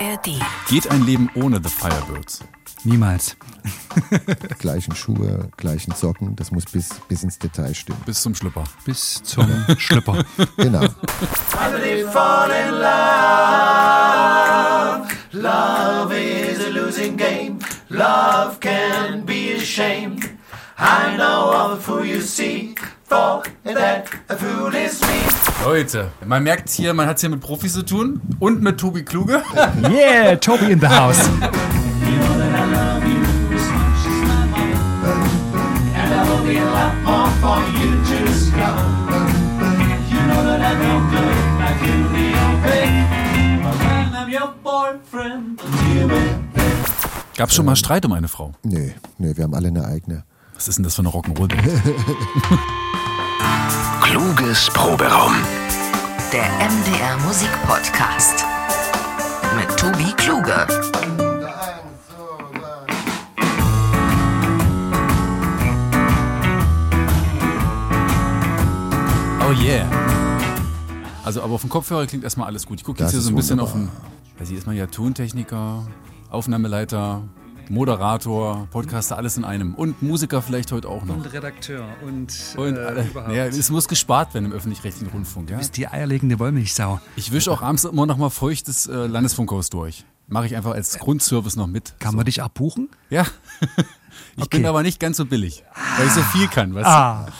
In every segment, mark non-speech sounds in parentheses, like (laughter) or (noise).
ARD. Geht ein Leben ohne The Firebirds? Niemals. (laughs) gleichen Schuhe, gleichen Socken, das muss bis, bis ins Detail stimmen. Bis zum Schlüpper. Bis zum (laughs) Schlüpper. Genau. Love is a losing game. Love can be a shame. I know of a fool you see. For that a fool is me. Leute, man merkt hier, man hat es hier mit Profis zu tun und mit Tobi Kluge. (laughs) Yeah, Toby in the house. And I will be a lot more for you to discover. You know that I don't look like you the old But when I'm your boyfriend, you will. Gab schon mal Streit um eine Frau. Nee, nee, wir haben alle eine eigene. Was ist denn das für eine Rock'n'Roll? (laughs) Kluges Proberaum. Der MDR Musikpodcast. Mit Tobi Kluge. Oh yeah. Also, aber auf dem Kopfhörer klingt erstmal alles gut. Ich gucke jetzt hier so ein bisschen wunderbar. auf den. Also hier ist man ja Tontechniker, Aufnahmeleiter, Moderator, Podcaster, alles in einem. Und Musiker vielleicht heute auch noch. Und Redakteur und, Und äh, alle, überhaupt. ja, es muss gespart werden im öffentlich-rechtlichen Rundfunk. Ja? Du bist die eierlegende Wollmilchsau. Ich wische auch abends immer noch mal feucht das äh, Landesfunkhaus durch. Mache ich einfach als Grundservice noch mit. Kann man dich abbuchen? Ja. (laughs) Ich Okay. bin aber nicht ganz so billig, weil ich so viel kann. Weißt Ah. du?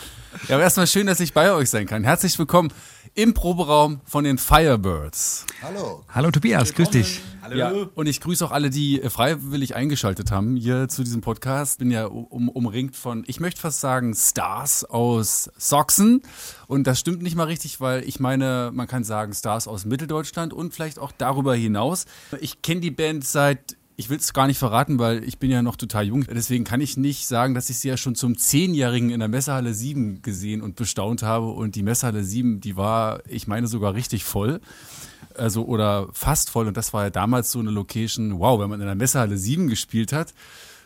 Ja, aber erstmal schön, dass ich bei euch sein kann. Herzlich willkommen im Proberaum von den Firebirds. Hallo. Hallo Tobias, grüß dich. Ja, und ich grüße auch alle, die äh, freiwillig eingeschaltet haben hier zu diesem Podcast. Bin ja um, umringt von, ich möchte fast sagen, Stars aus Sachsen. Und das stimmt nicht mal richtig, weil ich meine, man kann sagen, Stars aus Mitteldeutschland und vielleicht auch darüber hinaus. Ich kenne die Band seit ich will es gar nicht verraten, weil ich bin ja noch total jung. Deswegen kann ich nicht sagen, dass ich sie ja schon zum Zehnjährigen in der Messehalle 7 gesehen und bestaunt habe. Und die Messehalle 7, die war, ich meine, sogar richtig voll. Also, oder fast voll. Und das war ja damals so eine Location, wow, wenn man in der Messehalle 7 gespielt hat,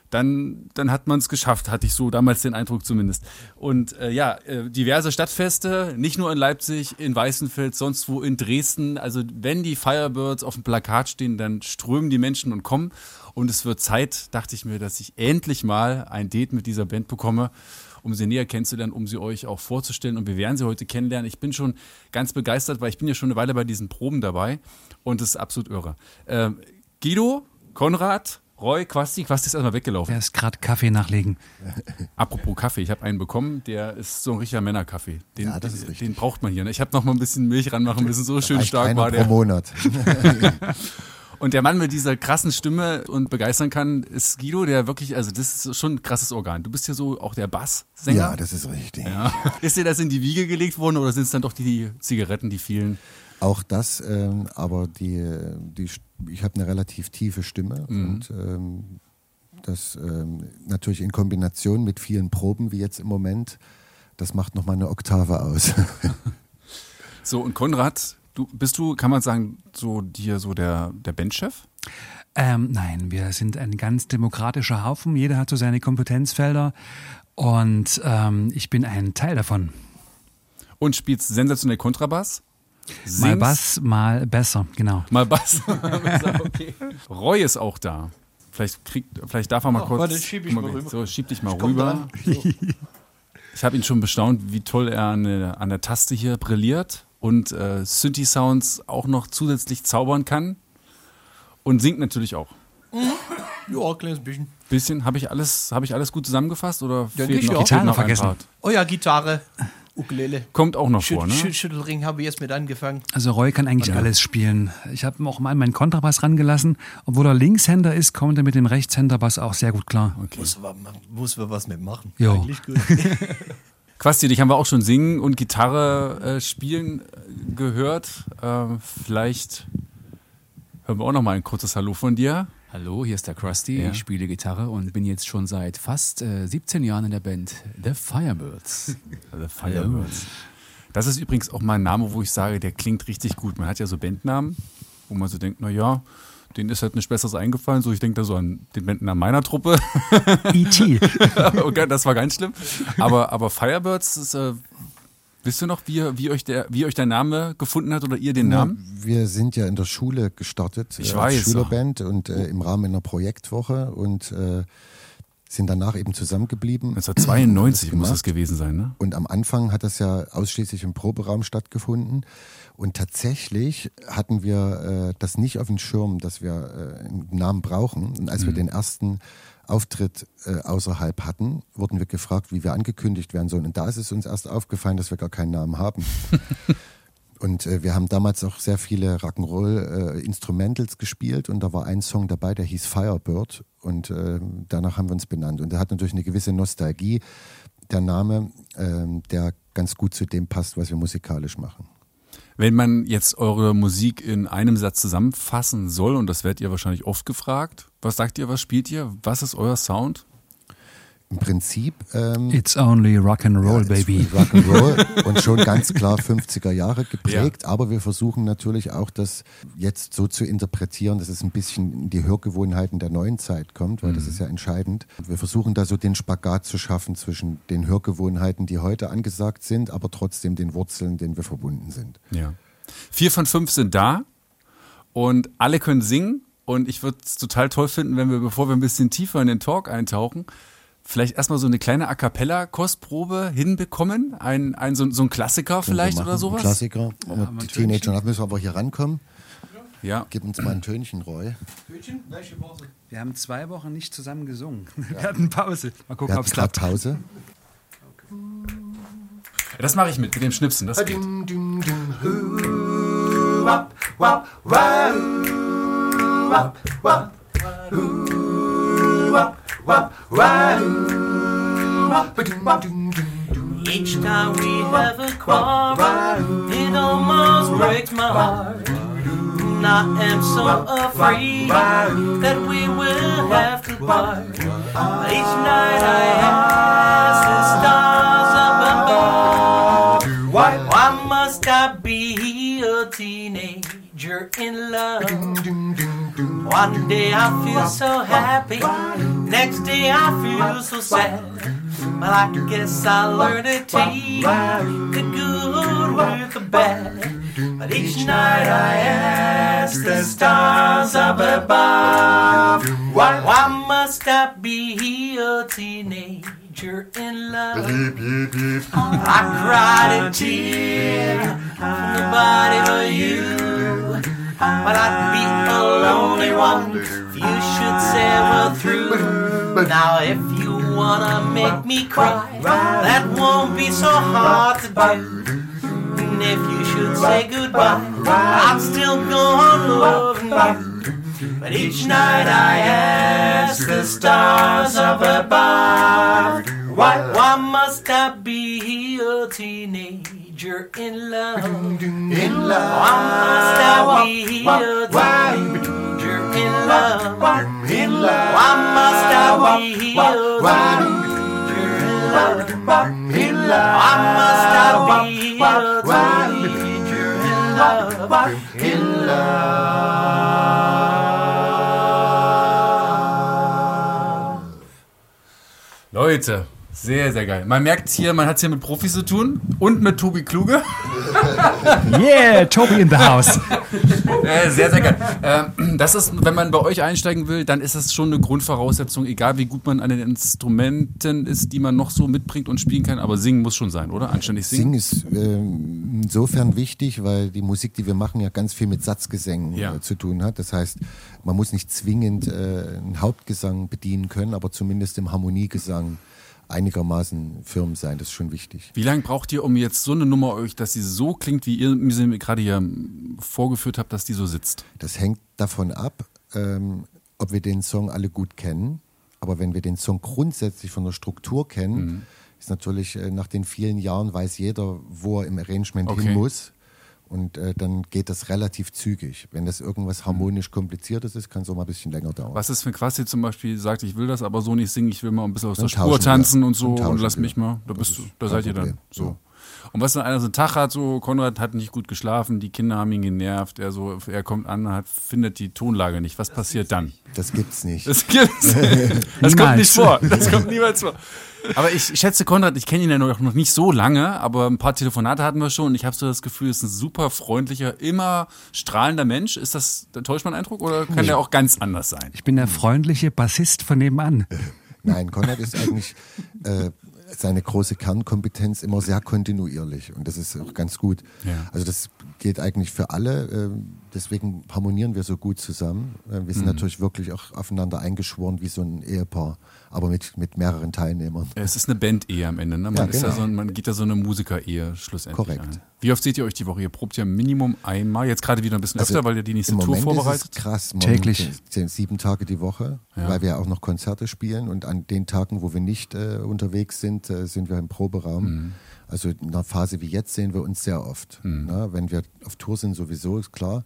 dann, dann hat man es geschafft, hatte ich so damals den Eindruck zumindest. Und äh, ja, äh, diverse Stadtfeste, nicht nur in Leipzig, in Weißenfeld, sonst wo in Dresden. Also wenn die Firebirds auf dem Plakat stehen, dann strömen die Menschen und kommen. Und es wird Zeit, dachte ich mir, dass ich endlich mal ein Date mit dieser Band bekomme, um sie näher kennenzulernen, um sie euch auch vorzustellen. Und wir werden sie heute kennenlernen. Ich bin schon ganz begeistert, weil ich bin ja schon eine Weile bei diesen Proben dabei. Und es ist absolut irre. Ähm, Guido, Konrad, Roy, Quasti, Quasti ist erstmal weggelaufen. Er ist gerade Kaffee nachlegen. (laughs) Apropos Kaffee, ich habe einen bekommen, der ist so ein richtiger Männerkaffee. Den, Ja, das ist richtig. den braucht man hier. Ne? Ich habe noch mal ein bisschen Milch ranmachen müssen, so schön stark war pro der. Monat. (laughs) Und der Mann mit dieser krassen Stimme und begeistern kann, ist Guido, der wirklich, also das ist schon ein krasses Organ. Du bist ja so auch der Basssänger. Ja, das ist richtig. Ja. (laughs) Ist dir das in die Wiege gelegt worden oder sind es dann doch die Zigaretten, die vielen? Auch das, ähm, aber die, die, ich habe eine relativ tiefe Stimme Mhm. und ähm, das ähm, natürlich in Kombination mit vielen Proben wie jetzt im Moment, das macht nochmal eine Oktave aus. (laughs) (laughs) So, und Konrad, du bist du, kann man sagen, so dir so der, der Bandchef? Ähm, nein, wir sind ein ganz demokratischer Haufen. Jeder hat so seine Kompetenzfelder. Und ähm, ich bin ein Teil davon. Und spielst sensationell Kontrabass? Mal Singst? Bass, mal besser, genau. Mal Bass. (laughs) okay. Roy ist auch da. Vielleicht, kriegt, vielleicht darf er mal kurz. warte, schieb ich mal rüber. So, schieb dich mal komm rüber. dran. (laughs) Ich habe ihn schon bestaunt, wie toll er an der, an der Taste hier brilliert und äh, Synthi-Sounds auch noch zusätzlich zaubern kann. Und singt natürlich auch. Ja, ein kleines bisschen. Bisschen, habe ich alles, habe ich alles gut zusammengefasst oder Ja, fehlt noch, Gitarre noch ein vergessen. Part? Oh ja, Gitarre, Ukulele. Kommt auch noch Schüt vor, ne? Schüt Schüttelring habe ich erst mit angefangen. Also Roy kann eigentlich alles spielen. Ich habe ihm auch mal meinen Kontrabass rangelassen. Obwohl er Linkshänder ist, kommt er mit dem Rechtshänderbass auch sehr gut klar. Muss, wa- muss wir was mitmachen. Eigentlich gut. (laughs) Quasti, dich haben wir auch schon singen und Gitarre äh, spielen äh, gehört. Ähm, vielleicht hören wir auch noch mal ein kurzes Hallo von dir. Hallo, hier ist der Krusty. Ja. Ich spiele Gitarre und bin jetzt schon seit fast äh, 17 Jahren in der Band The Firebirds. (laughs) The Firebirds. Das ist übrigens auch mal ein Name, wo ich sage, der klingt richtig gut. Man hat ja so Bandnamen, wo man so denkt, na ja, denen ist halt nichts Besseres eingefallen. So, ich denke da so an den Bandnamen meiner Truppe. E.T. (laughs) okay, das war ganz schlimm. Aber, aber Firebirds ist, äh, Wisst ihr noch, wie, wie, euch der, wie euch der Name gefunden hat oder ihr den Ja, Namen? wir sind ja in der Schule gestartet, Ich äh, weiß, Schülerband und äh, im Rahmen einer Projektwoche und äh, sind danach eben zusammengeblieben. 1992 Das muss das gewesen sein, ne? Und am Anfang hat das ja ausschließlich im Proberaum stattgefunden. Und tatsächlich hatten wir äh, das nicht auf dem Schirm, dass wir äh, einen Namen brauchen. Und als wir den ersten Auftritt äh, außerhalb hatten, wurden wir gefragt, wie wir angekündigt werden sollen. Und da ist es uns erst aufgefallen, dass wir gar keinen Namen haben. (laughs) Und äh, wir haben damals auch sehr viele Rock'n'Roll-Instrumentals gespielt und da war ein Song dabei, der hieß Firebird und äh, danach haben wir uns benannt. Und der hat natürlich eine gewisse Nostalgie, der Name, ähm, der ganz gut zu dem passt, was wir musikalisch machen. Wenn man jetzt eure Musik in einem Satz zusammenfassen soll, und das werdet ihr wahrscheinlich oft gefragt, was sagt ihr, was spielt ihr, was ist euer Sound? Im Prinzip ähm, It's only rock and roll, Ja, baby. (laughs) Rock'n'Roll und schon ganz (laughs) klar 50er Jahre geprägt, aber wir versuchen natürlich auch das jetzt so zu interpretieren, dass es ein bisschen in die Hörgewohnheiten der neuen Zeit kommt, weil das ist ja entscheidend. Wir versuchen da so den Spagat zu schaffen zwischen den Hörgewohnheiten, die heute angesagt sind, aber trotzdem den Wurzeln, denen wir verbunden sind. Ja. Vier von fünf sind da und alle können singen. Und ich würde es total toll finden, wenn wir, bevor wir ein bisschen tiefer in den Talk eintauchen, vielleicht erstmal so eine kleine A cappella-Kostprobe hinbekommen. Ein, ein, so, so ein Klassiker vielleicht oder sowas? ein Klassiker. und die Teenager, da müssen wir aber hier rankommen. Ja. Gib uns mal ein Tönchen, Roy. Wir haben zwei Wochen nicht zusammen gesungen. Wir hatten Pause. Mal gucken, Wir ob hatten es klappt. Pause. Das mache ich mit, mit dem Schnipsen. Das geht. Each time we have a quarrel, it almost breaks my heart. And I am so afraid that we will have to part. Each night I ask the stars up above, why must I be a teenager in love? One day I feel so happy, next day I feel so sad. But I guess I learned to take the good with the bad. But each night I ask the stars up above, why, why must I be a teenager in love? I cried a tear nobody but you. But I'd be a lonely one if you should say we're through. Now if you wanna make me cry, that won't be so hard to do. And if you should say goodbye, I'm still gonna love you. But each night I ask the stars up above, why, why must I be a teenager in love? In love, why must I be a teenager in love? In love, why must I be a teenager in love? In love, why must I be a teenager in love? In love. Leute, sehr, sehr geil. Man merkt hier, man hat es hier mit Profis zu tun und mit Tobi Kluge. (laughs) Yeah, Toby in the house. Sehr, sehr geil. Ähm, das ist, wenn man bei euch einsteigen will, dann ist das schon eine Grundvoraussetzung, egal wie gut man an den Instrumenten ist, die man noch so mitbringt und spielen kann. Aber singen muss schon sein, oder? Anständig singen. Singen ist ähm, insofern wichtig, weil die Musik, die wir machen, ja ganz viel mit Satzgesängen Ja. äh, zu tun hat. Das heißt, man muss nicht zwingend äh, einen Hauptgesang bedienen können, aber zumindest im Harmoniegesang einigermaßen firm sein. Das ist schon wichtig. Wie lange braucht ihr, um jetzt so eine Nummer euch, dass sie so klingt, wie ihr mir sie gerade hier vorgeführt habt, dass die so sitzt? Das hängt davon ab, ähm, ob wir den Song alle gut kennen. Aber wenn wir den Song grundsätzlich von der Struktur kennen, Mhm. ist natürlich äh, nach den vielen Jahren weiß jeder, wo er im Arrangement Okay. hin muss. Und äh, dann geht das relativ zügig. Wenn das irgendwas harmonisch kompliziertes ist, kann es auch mal ein bisschen länger dauern. Was ist, wenn Quasi zum Beispiel sagt, ich will das aber so nicht singen, ich will mal ein bisschen aus Dann der Spur tauschen wir. tanzen und so und lass wir. mich mal. Da, bist da seid ihr dann. So. Und was dann einer so einen Tag hat, so Konrad hat nicht gut geschlafen, die Kinder haben ihn genervt, er so, er kommt an, hat, findet die Tonlage nicht. Was passiert dann? Das gibt's nicht. Das gibt's. (laughs) Das kommt nicht vor. Das kommt niemals vor. Aber ich schätze Konrad, ich kenne ihn ja noch, noch nicht so lange, aber ein paar Telefonate hatten wir schon und ich habe so das Gefühl, er ist ein super freundlicher, immer strahlender Mensch. Ist das, täuscht mein Eindruck oder kann der auch ganz anders sein? Ich bin der freundliche Bassist von nebenan. Nein, Konrad ist eigentlich äh, seine große Kernkompetenz immer sehr kontinuierlich und das ist auch ganz gut. Ja. Also das gilt eigentlich für alle, äh, deswegen harmonieren wir so gut zusammen. Äh, wir sind Mhm. natürlich wirklich auch aufeinander eingeschworen wie so ein Ehepaar, aber mit, mit mehreren Teilnehmern. Es ist eine Band-Ehe am Ende, ne? Man, Ja, genau. so, ein- man geht da so eine Musiker-Ehe schlussendlich Korrekt. ein. Wie oft seht ihr euch die Woche? Ihr probt ja Minimum einmal, jetzt gerade wieder ein bisschen öfter, weil ihr die nächste Also Im Tour Moment vorbereitet. Ist es krass. Im Täglich. Sind sieben Tage die Woche, Ja. weil wir auch noch Konzerte spielen und an den Tagen, wo wir nicht äh, unterwegs sind, äh, sind wir im Proberaum. Mhm. Also in einer Phase wie jetzt sehen wir uns sehr oft. Na, wenn wir auf Tour sind, sowieso ist klar.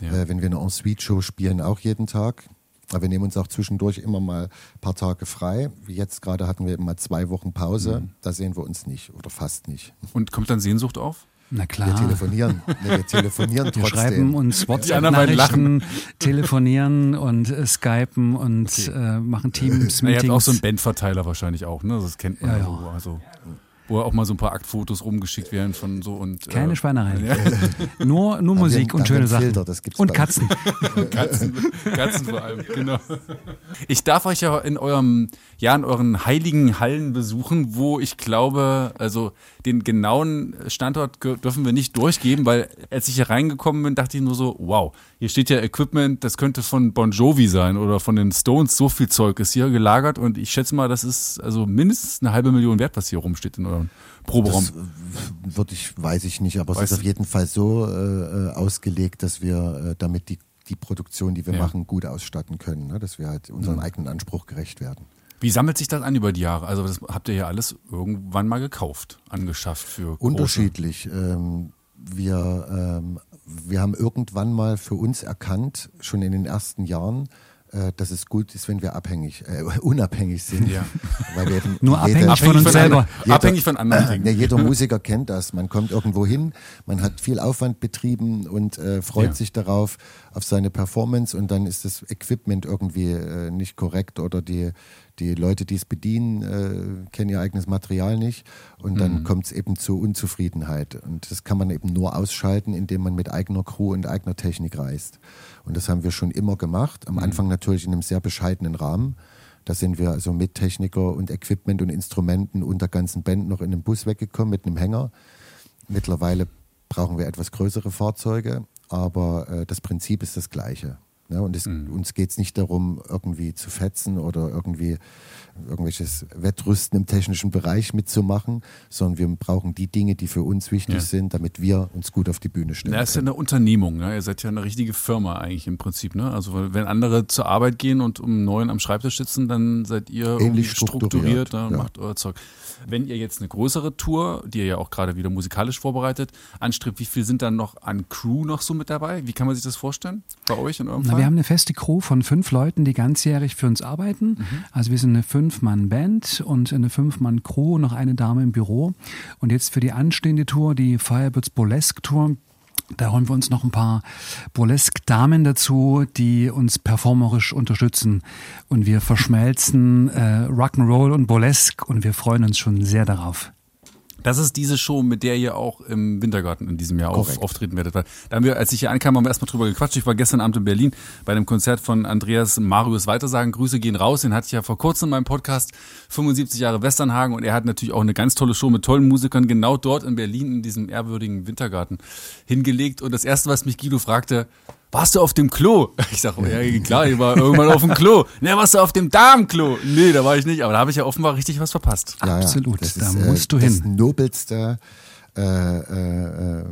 Ja. Äh, wenn wir eine Ensuite-Show spielen, auch jeden Tag. Aber wir nehmen uns auch zwischendurch immer mal ein paar Tage frei. Wie jetzt gerade hatten wir eben mal zwei Wochen Pause. Mhm. Da sehen wir uns nicht oder fast nicht. Und kommt dann Sehnsucht auf? Na Wir klar. telefonieren. Nee, wir telefonieren (laughs) Wir trotzdem. schreiben uns Die anderen beiden WhatsApp-Nachrichten, (laughs) telefonieren und äh, skypen und äh, machen Na, ihr habt Teams-Meetings. auch so einen Bandverteiler wahrscheinlich auch, ne? Das kennt man Ja, ja, ja. so. Also, wo auch mal so ein paar Aktfotos rumgeschickt werden von so und. Keine äh, Schweinerei. (laughs) Ja. Nur, nur Musik da und schöne Sachen. Filter, das gibt's und. Katzen. Katzen, (laughs) Katzen vor allem, genau. Ich darf euch ja in eurem, ja, in euren heiligen Hallen besuchen, wo ich glaube, also den genauen Standort dürfen wir nicht durchgeben, weil als ich hier reingekommen bin, dachte ich nur so, wow, hier steht ja Equipment, das könnte von Bon Jovi sein oder von den Stones, so viel Zeug ist hier gelagert und ich schätze mal, das ist also mindestens eine halbe Million wert, was hier rumsteht in eurem Proberaum. Das würde ich, weiß ich nicht, aber es Weißt ist auf jeden Fall so äh, äh, ausgelegt, dass wir äh, damit die, die Produktion, die wir Ja. machen, gut ausstatten können, ne? dass wir halt unserem eigenen Anspruch gerecht werden. Wie sammelt sich das an über die Jahre? Also das habt ihr ja alles irgendwann mal gekauft, angeschafft für Unterschiedlich. Ähm, wir, ähm, wir haben irgendwann mal für uns erkannt, schon in den ersten Jahren, dass es gut ist, wenn wir abhängig, äh, (laughs) unabhängig sind. Ja. Weil wir eben (laughs) Nur jeder- abhängig von uns selber. Jeder, abhängig von anderen Dingen. (laughs) Ja, jeder Musiker kennt das. Man kommt irgendwo hin, man hat viel Aufwand betrieben und äh, freut Ja. sich darauf, auf seine Performance und dann ist das Equipment irgendwie äh, nicht korrekt oder die, die Leute, die es bedienen, äh, kennen ihr eigenes Material nicht und dann Mhm. kommt es eben zu Unzufriedenheit. Und das kann man eben nur ausschalten, indem man mit eigener Crew und eigener Technik reist. Und das haben wir schon immer gemacht. Mhm. Am Anfang natürlich in einem sehr bescheidenen Rahmen. Da sind wir also mit Techniker und Equipment und Instrumenten und der ganzen Band noch in einem Bus weggekommen mit einem Hänger. Mittlerweile brauchen wir etwas größere Fahrzeuge, aber äh, das Prinzip ist das gleiche. Ne? Und es, uns geht es nicht darum, irgendwie zu fetzen oder irgendwie irgendwelches Wettrüsten im technischen Bereich mitzumachen, sondern wir brauchen die Dinge, die für uns wichtig Ja. sind, damit wir uns gut auf die Bühne stellen. Ja, ist ja eine Unternehmung, ne? Ihr seid ja eine richtige Firma eigentlich im Prinzip, ne? Also wenn andere zur Arbeit gehen und um neun am Schreibtisch sitzen, dann seid ihr Ähnlich irgendwie strukturiert, ne? und ja. macht euer Zeug. Wenn ihr jetzt eine größere Tour, die ihr ja auch gerade wieder musikalisch vorbereitet, anstrebt, wie viel sind dann noch an Crew noch so mit dabei? Wie kann man sich das vorstellen bei euch in eurem Na, Fall? Wir haben eine feste Crew von fünf Leuten, die ganzjährig für uns arbeiten. Mhm. Also wir sind eine Fünf-Mann-Band und eine Fünf-Mann-Crew, noch eine Dame im Büro. Und jetzt für die anstehende Tour, die Firebirds Burlesque Tour, da holen wir uns noch ein paar Burlesque-Damen dazu, die uns performerisch unterstützen. Und wir verschmelzen äh, Rock'n'Roll und Burlesque und wir freuen uns schon sehr darauf. Das ist diese Show, mit der ihr auch im Wintergarten in diesem Jahr auf, auftreten werdet. Weil Da haben wir, als ich hier ankam, haben wir erstmal drüber gequatscht. Ich war gestern Abend in Berlin bei einem Konzert von Andreas Marius Weitersagen. Grüße gehen raus. Den hatte ich ja vor kurzem in meinem Podcast 75 Jahre Westernhagen und er hat natürlich auch eine ganz tolle Show mit tollen Musikern genau dort in Berlin in diesem ehrwürdigen Wintergarten hingelegt. Und das erste, was mich Guido fragte, warst du auf dem Klo? (laughs) Ich sag, ja klar, ich war irgendwann auf dem Klo. Ne, warst du auf dem Darmklo? Nee, da war ich nicht, aber da habe ich ja offenbar richtig was verpasst. Ja, Absolut, das da ist, musst du Das hin. nobelste äh, äh, äh,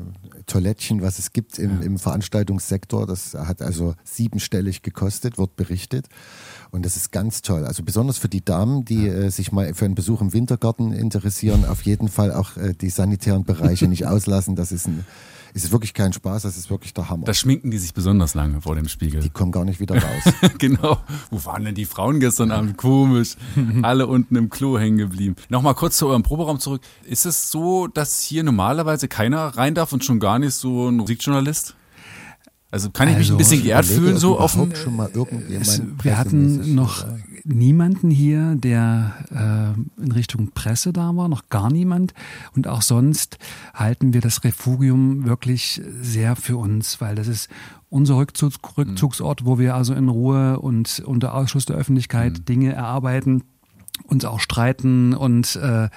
Toilettchen, was es gibt im, im Veranstaltungssektor. Das hat also siebenstellig gekostet, wird berichtet. Und das ist ganz toll. Also besonders für die Damen, die äh, sich mal für einen Besuch im Wintergarten interessieren, auf jeden Fall auch äh, die sanitären Bereiche nicht (laughs) auslassen. Das ist ein Es ist wirklich kein Spaß, das ist wirklich der Hammer. Da schminken die sich besonders lange vor dem Spiegel. die kommen gar nicht wieder (laughs) raus. genau. Wo waren denn die Frauen gestern Abend? Komisch. (laughs) Alle unten im Klo hängen geblieben. Nochmal kurz zu eurem Proberaum zurück. Ist es so, dass hier normalerweise keiner rein darf und schon gar nicht so ein Musikjournalist? Also kann ich mich Also, ein bisschen ich geehrt fühlen, so dem, schon mal Es, wir hatten noch niemanden hier, der äh, in Richtung Presse da war, noch gar niemand. Und auch sonst halten wir das Refugium wirklich sehr für uns, weil das ist unser Rückzugs Rückzugsort, wo wir also in Ruhe und unter Ausschluss der Öffentlichkeit Dinge erarbeiten, uns auch streiten und äh,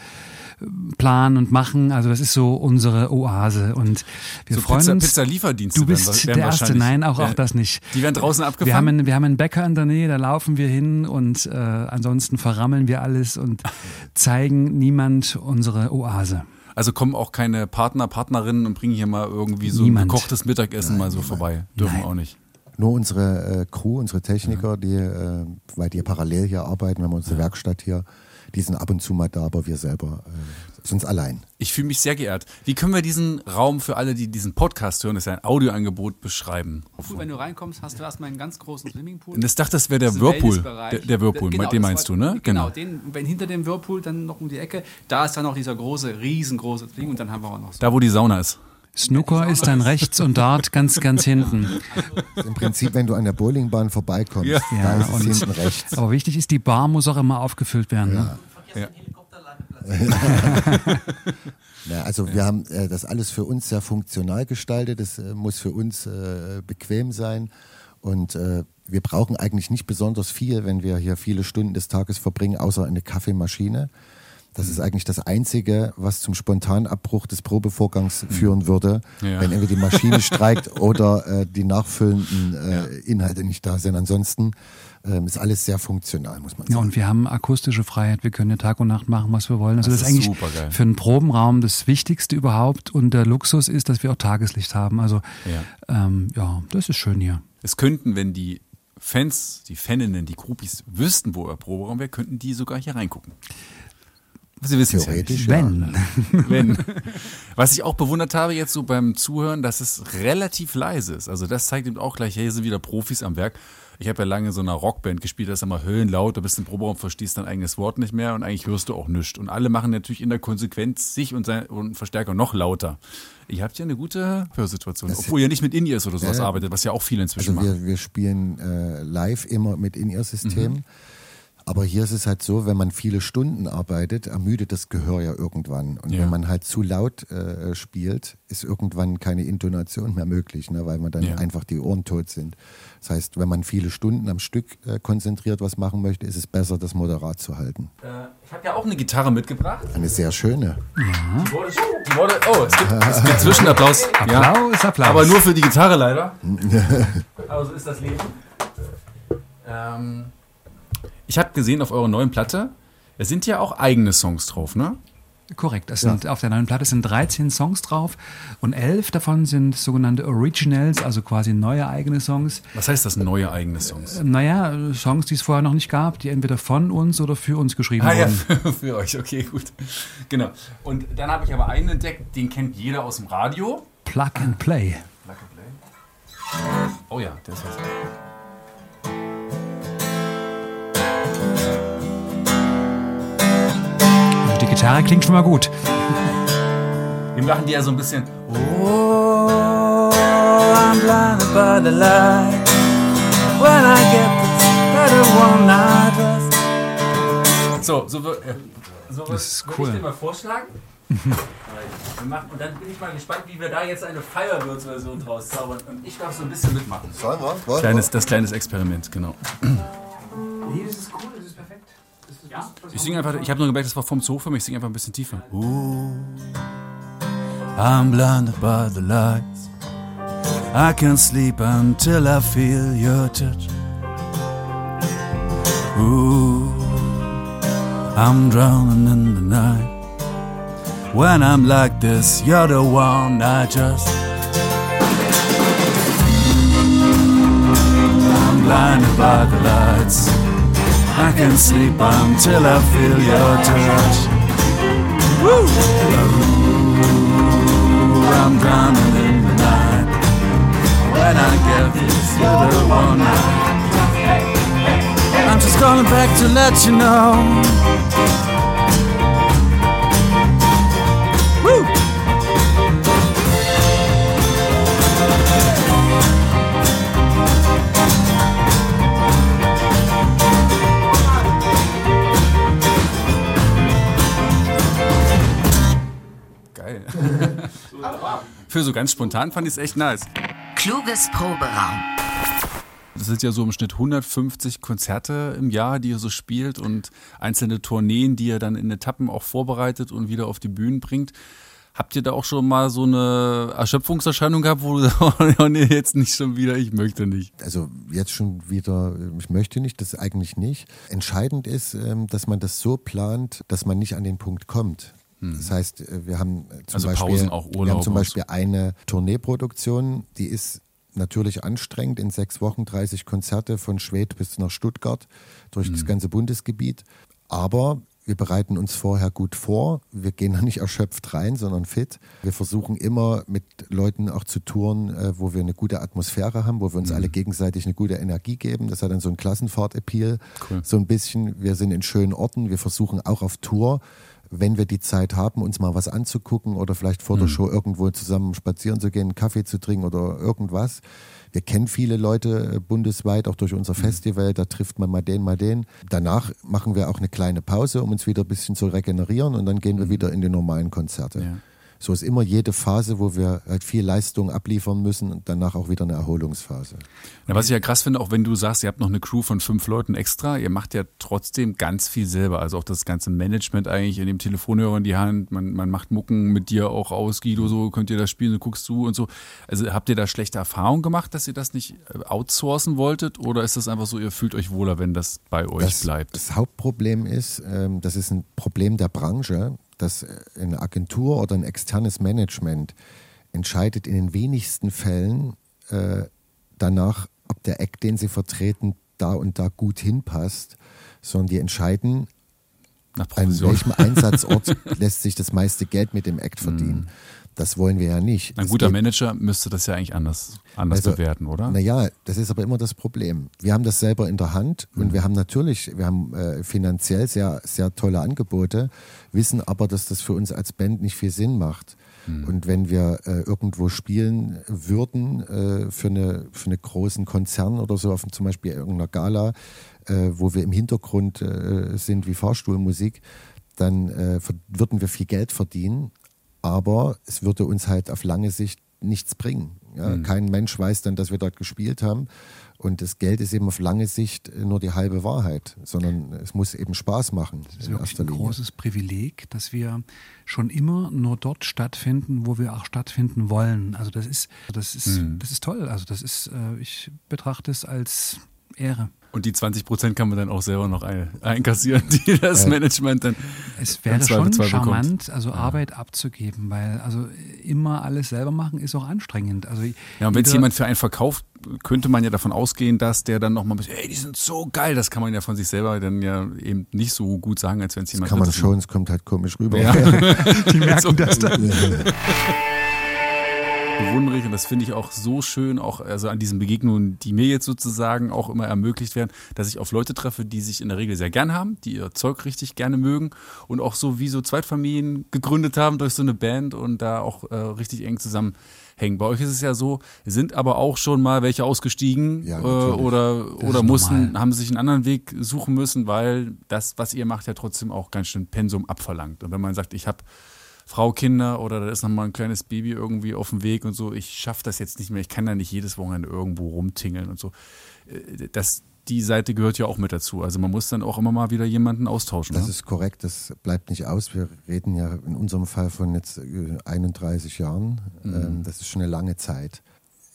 planen und machen. Also das ist so unsere Oase und wir so freuen Pizza, uns. Pizza-Lieferdienste. Du bist werden- werden der Erste, wahrscheinlich- nein, auch, Ja. auch das nicht. Die werden draußen Wir haben, abgefangen. einen, wir haben einen Bäcker in der Nähe, da laufen wir hin und äh, ansonsten verrammeln wir alles und (laughs) zeigen niemand unsere Oase. Also kommen auch keine Partner, Partnerinnen und bringen hier mal irgendwie so Niemand. ein gekochtes Mittagessen mal so vorbei. Dürfen Nein. auch nicht. Nur unsere äh, Crew, unsere Techniker, die, äh, weil die parallel hier arbeiten, wir haben unsere Werkstatt hier, die sind ab und zu mal da, aber wir selber äh, sind allein. Ich fühle mich sehr geehrt. Wie können wir diesen Raum für alle, die diesen Podcast hören, das ist ja ein Audioangebot, beschreiben? Wenn du reinkommst, hast du erstmal einen ganz großen Swimmingpool. Und das dachte, das wäre der Whirlpool. Der, der Whirlpool, Genau, mit dem das meinst war- du, ne? Genau, den, wenn hinter dem Whirlpool dann noch um die Ecke, da ist dann noch dieser große, riesengroße Ding und dann haben wir auch noch so. Da, wo die Sauna ist. Snooker ist dann rechts und Dart ganz, ganz hinten. Im Prinzip, wenn du an der Bowlingbahn vorbeikommst, Ja. da Ja, ist es und- hinten rechts. Aber wichtig ist, die Bar muss auch immer aufgefüllt werden. Ne? Ja. Ja, (laughs) also wir haben äh, das alles für uns sehr funktional gestaltet. Das äh, muss für uns äh, bequem sein. Und äh, wir brauchen eigentlich nicht besonders viel, wenn wir hier viele Stunden des Tages verbringen, außer eine Kaffeemaschine. Das ist eigentlich das Einzige, was zum Spontanabbruch des Probevorgangs führen würde, Ja. wenn entweder die Maschine streikt (laughs) oder äh, die nachfüllenden äh, Inhalte nicht da sind. Ansonsten ähm, ist alles sehr funktional, muss man Ja, sagen. und wir haben akustische Freiheit. Wir können ja Tag und Nacht machen, was wir wollen. Also Das das, ist eigentlich supergeil. für einen Probenraum das Wichtigste überhaupt. Und der Luxus ist, dass wir auch Tageslicht haben. Also ja, ähm, ja das ist schön hier. Es könnten, wenn die Fans, die Faninnen, die Groupies wüssten, wo euer Proberaum wäre, könnten die sogar hier reingucken. Sie wissen es ja. Theoretisch, ja. (laughs) Wenn. Wenn. (laughs) Was ich auch bewundert habe jetzt so beim Zuhören, dass es relativ leise ist. Also das zeigt eben auch gleich, hey, hier sind wieder Profis am Werk. Ich habe ja lange in so einer Rockband gespielt, das ist immer höllenlaut, du bist im Proberaum, verstehst dein eigenes Wort nicht mehr und eigentlich hörst du auch nichts. Und alle machen natürlich in der Konsequenz sich und, sein, und Verstärker noch lauter. Ihr habt ja eine gute Hörsituation, obwohl ihr nicht mit In-Ears oder sowas Ja. arbeitet, was ja auch viele inzwischen Also machen. wir, wir spielen äh, live immer mit In-Ear-System. Aber hier ist es halt so, wenn man viele Stunden arbeitet, ermüdet das Gehör ja irgendwann. Und Ja. wenn man halt zu laut äh, spielt, ist irgendwann keine Intonation mehr möglich, ne, weil man dann Ja. einfach die Ohren tot sind. Das heißt, wenn man viele Stunden am Stück äh, konzentriert was machen möchte, ist es besser, das moderat zu halten. Äh, ich habe ja auch eine Gitarre mitgebracht. Eine sehr schöne. Die wurde, die wurde, oh, es gibt, es gibt (laughs) Zwischenapplaus. Ja. Applaus, Applaus. Aber nur für die Gitarre leider. Aber (laughs) so ist das Leben. Ähm, ich habe gesehen auf eurer neuen Platte, es sind ja auch eigene Songs drauf, ne? Korrekt. Es sind, Auf der neuen Platte sind 13 Songs drauf und 11 davon sind sogenannte Originals, also quasi neue eigene Songs. Was heißt das, neue eigene Songs? Naja, äh, Songs, die es vorher noch nicht gab, die entweder von uns oder für uns geschrieben Ah ja, wurden. für, (laughs) für euch, okay, gut. Genau. Und dann habe ich aber einen entdeckt, den kennt jeder aus dem Radio. Plug and Play. Plug and Play. Oh ja, der ist Gitarre klingt schon mal gut. Wir machen die ja so ein bisschen. Oh, I'm blinded by the light. When I get this better one I just. So, so wird. Äh, so Das ist cool. ich dir mal vorschlagen. (laughs) Wir machen, und dann bin ich mal gespannt, wie wir da jetzt eine Firebirds-Version draus zaubern. Und ich darf so ein bisschen mitmachen. Sollen wir? Wollen Kleines, das kleines Experiment, genau. Nee, das ist cool, das ist Ich singe einfach, ich habe nur gemerkt, das war vom Zoo für mich, ich singe einfach ein bisschen tiefer. Ooh, I'm blinded by the lights. I can't sleep until I feel your touch. Ooh, I'm drowning in the night. When I'm like this, you're the one I just. I'm blinded by the lights. I can sleep until I feel your touch. Woo! Ooh, I'm drowning in the night. When I get this, you're the one I. I'm just calling back to let you know. Für so ganz spontan fand ich es echt nice. Kluges Proberaum. Das sind ja so im Schnitt 150 Konzerte im Jahr, die ihr so spielt und einzelne Tourneen, die ihr dann in Etappen auch vorbereitet und wieder auf die Bühnen bringt. Habt ihr da auch schon mal so eine Erschöpfungserscheinung gehabt, wo du sagst, (laughs) oh nee, jetzt nicht schon wieder, ich möchte nicht. Also jetzt schon wieder, ich möchte nicht, das eigentlich nicht. Entscheidend ist, ähm, dass man das so plant, dass man nicht an den Punkt kommt. Das heißt, äh, wir haben äh, zum Also Beispiel, Pausen, auch wir Urlaub haben zum Beispiel eine Tourneeproduktion, die ist natürlich anstrengend in sechs Wochen, 30 Konzerte von Schwedt bis nach Stuttgart durch Mhm. das ganze Bundesgebiet. Aber wir bereiten uns vorher gut vor. Wir gehen da nicht erschöpft rein, sondern fit. Wir versuchen immer mit Leuten auch zu touren, äh, wo wir eine gute Atmosphäre haben, wo wir uns Mhm. alle gegenseitig eine gute Energie geben. Das hat dann so einen Klassenfahrt-Appeal. Cool. So ein bisschen. Wir sind in schönen Orten. Wir versuchen auch auf Tour, wenn wir die Zeit haben, uns mal was anzugucken oder vielleicht vor Mhm. der Show irgendwo zusammen spazieren zu gehen, einen Kaffee zu trinken oder irgendwas. Wir kennen viele Leute äh, bundesweit, auch durch unser Mhm. Festival, da trifft man mal den, mal den. Danach machen wir auch eine kleine Pause, um uns wieder ein bisschen zu regenerieren und dann gehen wir wieder in die normalen Konzerte. Ja. So ist immer jede Phase, wo wir halt viel Leistung abliefern müssen und danach auch wieder eine Erholungsphase. Ja, was ich ja krass finde, auch wenn du sagst, ihr habt noch eine Crew von fünf Leuten extra, ihr macht ja trotzdem ganz viel selber. Also auch das ganze Management eigentlich in dem Telefonhörer in die Hand. Man, man macht Mucken mit dir auch aus, Guido, so könnt ihr das spielen, du guckst du und so. Also habt ihr da schlechte Erfahrungen gemacht, dass ihr das nicht äh, outsourcen wolltet? Oder ist das einfach so, ihr fühlt euch wohler, wenn das bei euch das, bleibt? Das Hauptproblem ist, ähm, das ist ein Problem der Branche, dass äh, eine Agentur oder ein externes Management entscheidet in den wenigsten Fällen äh, danach, ob der Act, den sie vertreten, da und da gut hinpasst, sondern die entscheiden, an welchem (laughs) Einsatzort lässt sich das meiste Geld mit dem Act verdienen. Das wollen wir ja nicht. Ein guter Manager müsste das ja eigentlich anders, anders Also, bewerten, oder? Naja, das ist aber immer das Problem. Wir haben das selber in der Hand Mhm. und wir haben natürlich, wir haben äh, finanziell sehr, sehr tolle Angebote, wissen aber, dass das für uns als Band nicht viel Sinn macht. Mhm. Und wenn wir äh, irgendwo spielen würden äh, für, eine, für einen großen Konzern oder so, auf zum Beispiel irgendeiner Gala, äh, wo wir im Hintergrund äh, sind wie Fahrstuhlmusik, dann äh, würden wir viel Geld verdienen, aber es würde uns halt auf lange Sicht nichts bringen. Ja, Kein Mensch weiß dann, dass wir dort gespielt haben. Und das Geld ist eben auf lange Sicht nur die halbe Wahrheit, sondern es muss eben Spaß machen Das ist wirklich ein Linie. großes Privileg, dass wir schon immer nur dort stattfinden, wo wir auch stattfinden wollen. Also das ist, das ist, Mhm. das ist toll. Also das ist, äh, ich betrachte es als Ehre. Und die 20 Prozent kann man dann auch selber noch ein, einkassieren, die das Management dann Es wäre schon Zweifelsfall bekommt. charmant, also Arbeit abzugeben, weil also immer alles selber machen ist auch anstrengend. Also Ja, und wenn es jemand für einen verkauft, könnte man ja davon ausgehen, dass der dann nochmal, ey, die sind so geil. Das kann man ja von sich selber dann ja eben nicht so gut sagen, als wenn es Das jemand kann man schon, es kommt halt komisch rüber. Ja. (laughs) die merken (laughs) das dann. (laughs) bewundere ich und das finde ich auch so schön, auch also an diesen Begegnungen, die mir jetzt sozusagen auch immer ermöglicht werden, dass ich auf Leute treffe, die sich in der Regel sehr gern haben, die ihr Zeug richtig gerne mögen und auch so wie so Zweitfamilien gegründet haben durch so eine Band und da auch äh, richtig eng zusammenhängen. Bei euch ist es ja so, sind aber auch schon mal welche ausgestiegen Ja, äh, oder, oder mussten, normal. haben sich einen anderen Weg suchen müssen, weil das, was ihr macht, ja trotzdem auch ganz schön Pensum abverlangt. Und wenn man sagt, ich habe Frau, Kinder oder da ist noch mal ein kleines Baby irgendwie auf dem Weg und so, ich schaffe das jetzt nicht mehr, ich kann da nicht jedes Wochenende irgendwo rumtingeln und so. Äh, Das, die Seite gehört ja auch mit dazu. Also man muss dann auch immer mal wieder jemanden austauschen. Das ne? ist korrekt, das bleibt nicht aus. Wir reden ja in unserem Fall von jetzt äh, 31 Jahren. Ähm, Das ist schon eine lange Zeit.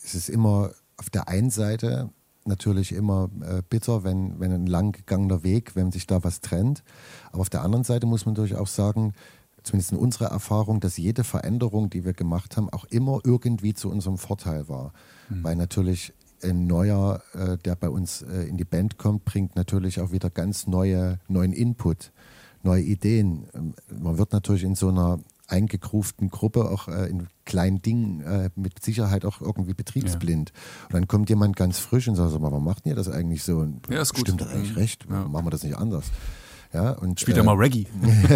Es ist immer auf der einen Seite natürlich immer äh, bitter, wenn, wenn ein lang gegangener Weg, wenn sich da was trennt. Aber auf der anderen Seite muss man natürlich auch sagen, zumindest in unserer Erfahrung, dass jede Veränderung, die wir gemacht haben, auch immer irgendwie zu unserem Vorteil war. Weil natürlich ein neuer, äh, der bei uns äh, in die Band kommt, bringt natürlich auch wieder ganz neue, neuen Input, neue Ideen. Ähm, Man wird natürlich in so einer eingegruften Gruppe auch äh, in kleinen Dingen äh, mit Sicherheit auch irgendwie betriebsblind. Und dann kommt jemand ganz frisch und sagt, so, warum macht ihr das eigentlich so? Und Ja, ist gut. Stimmt das eigentlich Mhm. recht? Warum Machen wir das nicht anders? Ja, und, Spielt ja mal Reggae.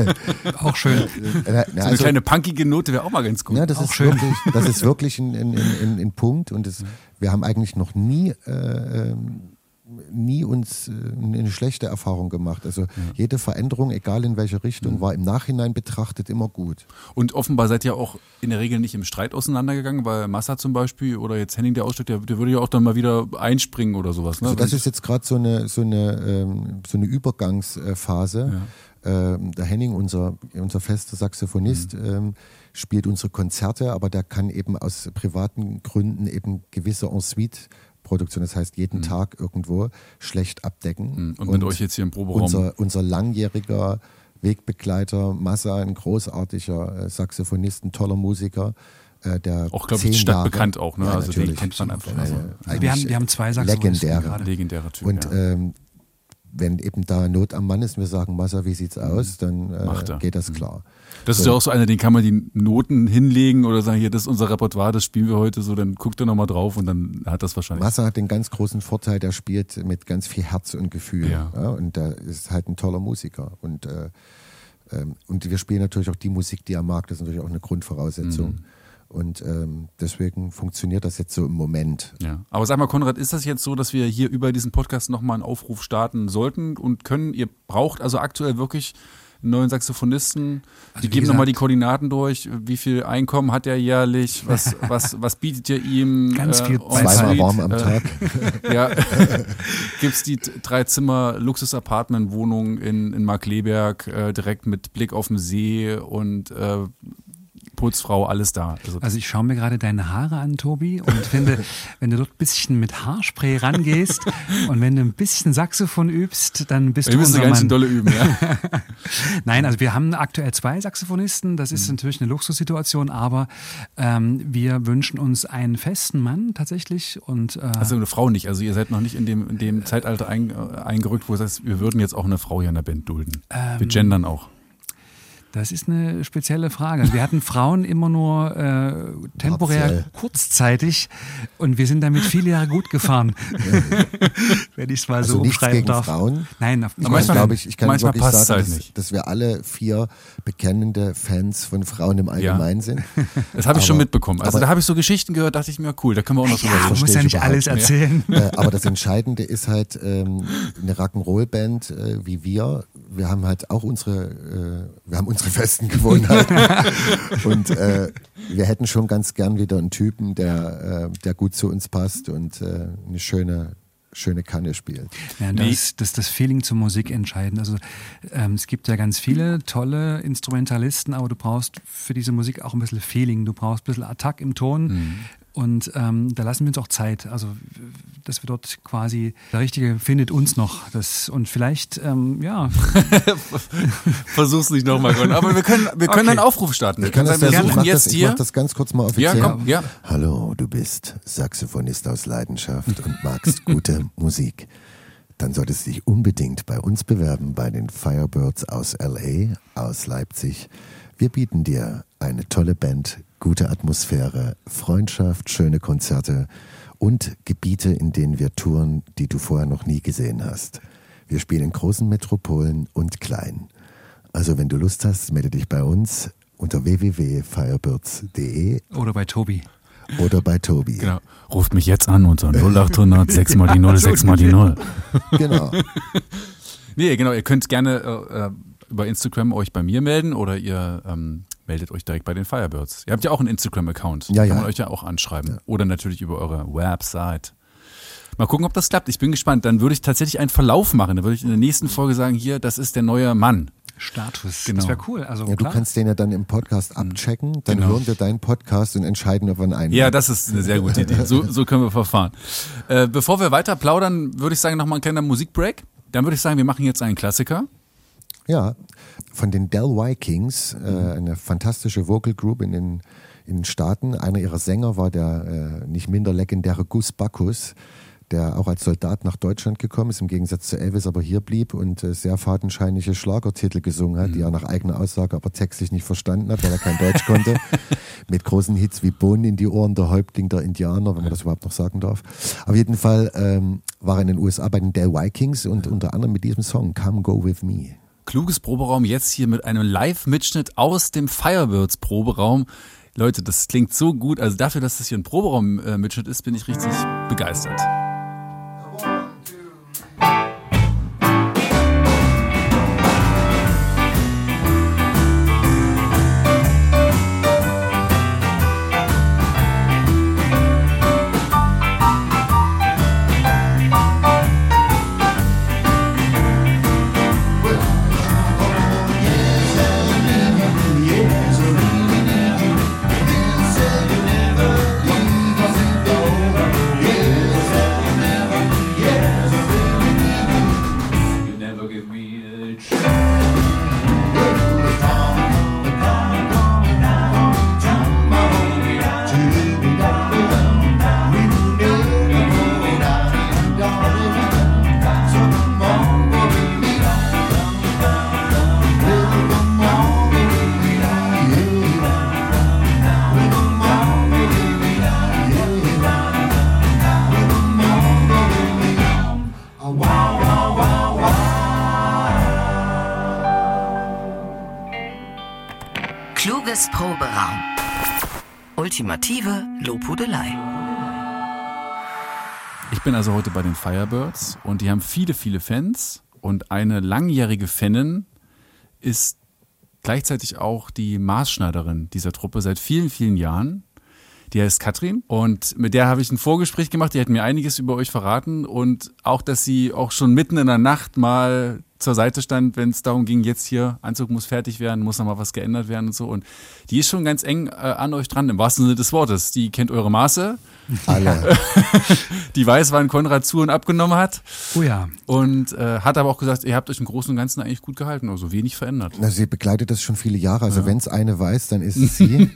(laughs) Auch schön. äh, na, So eine also- kleine punkige Note wäre auch mal ganz gut. Ja, das ist wirklich, das ist (laughs) wirklich ein, ein, ein, ein, Punkt und es, wir haben eigentlich noch nie, äh, ähm, nie uns äh, eine schlechte Erfahrung gemacht. Also jede Veränderung, egal in welche Richtung, war im Nachhinein betrachtet immer gut. Und offenbar seid ihr auch in der Regel nicht im Streit auseinandergegangen, weil Massa zum Beispiel oder jetzt Henning der Ausstieg, der, der würde ja auch dann mal wieder einspringen oder sowas. Ne? Also das ist jetzt gerade so eine, so eine, ähm, so eine Übergangsphase. Ähm, der Henning, unser, unser fester Saxophonist, ähm, spielt unsere Konzerte, aber der kann eben aus privaten Gründen eben gewisse Ensuite-Produktion, das heißt jeden Tag irgendwo, schlecht abdecken. Mhm. Und mit euch jetzt hier im Proberaum. Unser, unser langjähriger Wegbegleiter, Massa, ein großartiger äh, Saxophonist, ein toller Musiker. äh, Der Auch, glaub ich, zehn stadtbekannt auch, ne? Ja, Also den natürlich. kennt man einfach. Ja, Also, ja, Wir haben, wir haben zwei Saxophonisten legendärer. gerade. legendärer Typ. Und ja. ähm, wenn eben da Not am Mann ist, wir sagen, Massa, wie sieht's aus, dann Mhm. Äh, geht das klar. Das ist ja auch so einer, den kann man die Noten hinlegen oder sagen, hier, das ist unser Repertoire, das spielen wir heute so, dann guckt er nochmal drauf und dann hat das wahrscheinlich. Massa hat den ganz großen Vorteil, der spielt mit ganz viel Herz und Gefühl. Ja. und der ist halt ein toller Musiker. Und, äh, ähm, und wir spielen natürlich auch die Musik, die er mag. Das ist natürlich auch eine Grundvoraussetzung. Mhm. Und ähm, deswegen funktioniert das jetzt so im Moment. Ja. Aber sag mal, Konrad, ist das jetzt so, dass wir hier über diesen Podcast nochmal einen Aufruf starten sollten und können? Ihr braucht also aktuell wirklich einen neuen Saxophonisten. Also die geben nochmal die Koordinaten durch. Wie viel Einkommen hat er jährlich? Was, (laughs) was, was bietet ihr ihm? Ganz viel en Zweimal warm am Äh, Tag. (laughs) Ja. (laughs) Gibt es die drei Zimmer Luxus-Apartment-Wohnung in, in Markleberg, äh, direkt mit Blick auf den See und äh, Putzfrau, alles da. Also, Also ich schaue mir gerade deine Haare an, Tobi, und (laughs) finde, wenn du dort ein bisschen mit Haarspray rangehst und wenn du ein bisschen Saxophon übst, dann bist wir du müssen unser ganz schön Mann. dolle üben, ja. (laughs) Nein, also wir haben aktuell zwei Saxophonisten. Das Mhm. ist natürlich eine Luxussituation, aber ähm, wir wünschen uns einen festen Mann tatsächlich und äh, Also eine Frau nicht. Also ihr seid noch nicht in dem, in dem Zeitalter ein, äh, eingerückt, wo es heißt, wir würden jetzt auch eine Frau hier in der Band dulden. Ähm, wir gendern auch. Das ist eine spezielle Frage. Wir hatten Frauen immer nur äh, temporär Partiell. kurzzeitig und wir sind damit viele Jahre gut gefahren. (laughs) Wenn ich es mal Also so umschreiben gegen darf. Frauen. Nein, auf, Ich, manchmal- glaube, ich, ich kann manchmal wirklich sagen, halt dass, nicht. dass wir alle vier bekennende Fans von Frauen im Allgemeinen sind. (laughs) Das habe ich schon mitbekommen. Also aber- da habe ich so Geschichten gehört, dachte ich mir, cool, da können wir auch noch drüber ja, reden. du musst verstehe ja ich nicht alles erzählen. (laughs) äh, aber das Entscheidende ist halt ähm, eine Rock'n'Roll-Band äh, wie wir. Wir haben halt auch unsere, äh, wir haben unsere festen Gewohnheiten. (laughs) und äh, wir hätten schon ganz gern wieder einen Typen, der, äh, der gut zu uns passt und äh, eine schöne, schöne Kanne spielt. Ja, Nee. das, das das Feeling zur Musik entscheidend. Also ähm, es gibt ja ganz viele tolle Instrumentalisten, aber du brauchst für diese Musik auch ein bisschen Feeling. Du brauchst ein bisschen Attack im Ton. Mhm. Und ähm, da lassen wir uns auch Zeit. Also, dass wir dort quasi, der Richtige findet uns noch. Das, und vielleicht, ähm, ja, (laughs) Versuch's nicht nochmal. Aber wir können, wir können Okay. einen Aufruf starten. Wir Ich kann können das sagen, wir ja, ich mach jetzt das, ich mach das ganz kurz mal Ja, offiziell. komm, ja. Hallo, du bist Saxophonist aus Leidenschaft und magst gute (laughs) Musik. Dann solltest du dich unbedingt bei uns bewerben, bei den Firebirds aus LA, aus Leipzig. Wir bieten dir eine tolle Band, gute Atmosphäre, Freundschaft, schöne Konzerte und Gebiete, in denen wir touren, die du vorher noch nie gesehen hast. Wir spielen in großen Metropolen und klein. Also wenn du Lust hast, melde dich bei uns unter www.firebirds.de oder bei Tobi. oder bei Tobi. Genau. Ruft mich jetzt an unter 0800 6 mal die 0, 6 (laughs) mal die 0. Genau. (laughs) Nee, genau, ihr könnt gerne äh, äh, über Instagram euch bei mir melden oder ihr ähm, meldet euch direkt bei den Firebirds. Ihr habt ja auch einen Instagram-Account. Ja, Kann ja. man euch ja auch anschreiben. Oder natürlich über eure Website. Mal gucken, ob das klappt. Ich bin gespannt. Dann würde ich tatsächlich einen Verlauf machen. Dann würde ich in der nächsten Folge sagen, hier, das ist der neue Mann. Status. Genau. Das wäre cool. Also Ja, du klar. kannst den ja dann im Podcast abchecken, dann Genau. hören wir deinen Podcast und entscheiden, ob wir ihn einladen. Ja, das ist eine sehr gute Idee. So, so können wir verfahren. Äh, bevor wir weiter plaudern, würde ich sagen, nochmal ein kleiner Musikbreak. Dann würde ich sagen, wir machen jetzt einen Klassiker. Ja, von den Del Vikings, äh, eine fantastische Vocal Group in den, in den Staaten. Einer ihrer Sänger war der äh, nicht minder legendäre Gus Bacchus, der auch als Soldat nach Deutschland gekommen ist, im Gegensatz zu Elvis aber hier blieb und äh, sehr fadenscheinliche Schlagertitel gesungen hat, die er nach eigener Aussage aber textlich nicht verstanden hat, weil er kein Deutsch konnte. (laughs) Mit großen Hits wie Bohnen in die Ohren, der Häuptling der Indianer, wenn man das überhaupt noch sagen darf. Auf jeden Fall ähm, war er in den USA bei den Dell Vikings und unter anderem mit diesem Song Come Go With Me. Kluges Proberaum jetzt hier mit einem Live-Mitschnitt aus dem Firebirds Proberaum. Leute, das klingt so gut. Also dafür, dass das hier ein Proberaum-Mitschnitt ist, bin ich richtig begeistert. Kluges Proberaum. Ultimative Lobhudelei. Ich bin also heute bei den Firebirds und die haben viele, viele Fans und eine langjährige Fanin ist gleichzeitig auch die Maßschneiderin dieser Truppe seit vielen, vielen Jahren. Die heißt Katrin und mit der habe ich ein Vorgespräch gemacht. Die hat mir einiges über euch verraten und auch, dass sie auch schon mitten in der Nacht mal zur Seite stand, wenn es darum ging, jetzt hier Anzug muss fertig werden, muss noch mal was geändert werden und so. Und die ist schon ganz eng äh, an euch dran, im wahrsten Sinne des Wortes. Die kennt eure Maße, Alle. (laughs) die weiß, wann Konrad zu und abgenommen hat Oh ja. und äh, hat aber auch gesagt, ihr habt euch im Großen und Ganzen eigentlich gut gehalten, also wenig verändert. Na, sie begleitet das schon viele Jahre. Also wenn es eine weiß, dann ist es (laughs) sie.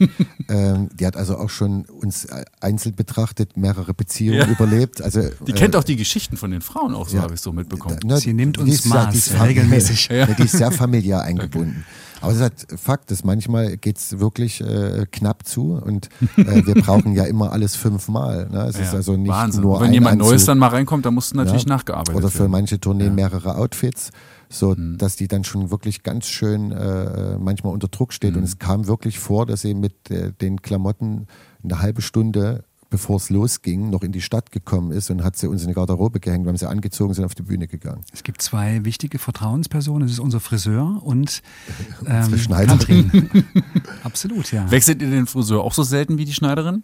ähm, die hat also auch schon uns äh, einzeln betrachtet mehrere Beziehungen Ja. überlebt. Also Die kennt auch die Geschichten von den Frauen auch, so habe ich so mitbekommen. Na, Sie nimmt uns ja- die ist regelmäßig. (laughs) Ja. Die ist sehr familiär eingebunden. Aber es ist halt Fakt, dass manchmal geht's wirklich äh, knapp zu und äh, wir (laughs) brauchen ja immer alles fünfmal. Ne? Es ist Ja, also nicht Wahnsinn. nur Und wenn ein jemand Anzug. Neues dann mal reinkommt, dann muss natürlich Ja. nachgearbeitet Oder für werden. manche Tourneen mehrere Outfits, so Mhm. dass die dann schon wirklich ganz schön äh, manchmal unter Druck steht. Mhm. Und es kam wirklich vor, dass sie mit äh, den Klamotten eine halbe Stunde bevor es losging, noch in die Stadt gekommen ist und hat sie uns in die Garderobe gehängt. Wir haben sie angezogen, sind auf die Bühne gegangen. Es gibt zwei wichtige Vertrauenspersonen. Das ist unser Friseur und (laughs) ähm, Unsere Schneiderin. (laughs) Absolut, ja. Wechselt ihr den Friseur auch so selten wie die Schneiderin?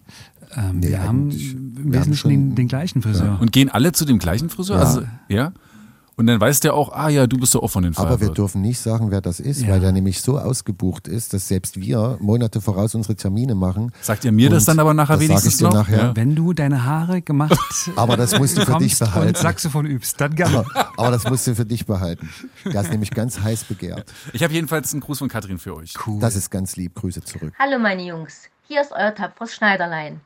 Ähm, Nee, wir haben im wir haben Wesentlichen schon- den, den gleichen Friseur. Und gehen alle zu dem gleichen Friseur? Ja. Also, ja? Und dann weiß der auch, ah ja, du bist doch auch von den Aber wir dürfen nicht sagen, wer das ist, Ja. weil der nämlich so ausgebucht ist, dass selbst wir Monate voraus unsere Termine machen. Sagt ihr mir das dann aber nachher das sag wenigstens ich dir noch? nachher. Ja. Wenn du deine Haare gemacht (laughs) Aber das musst du für dich bekommst und behalten. Saxophon übst, dann gerne. Aber, (laughs) aber das musst du für dich behalten. Der ist nämlich ganz heiß begehrt. Ich habe jedenfalls einen Gruß von Katrin für euch. Cool. Das ist ganz lieb. Grüße zurück. Hallo meine Jungs, hier ist euer tapferes Schneiderlein.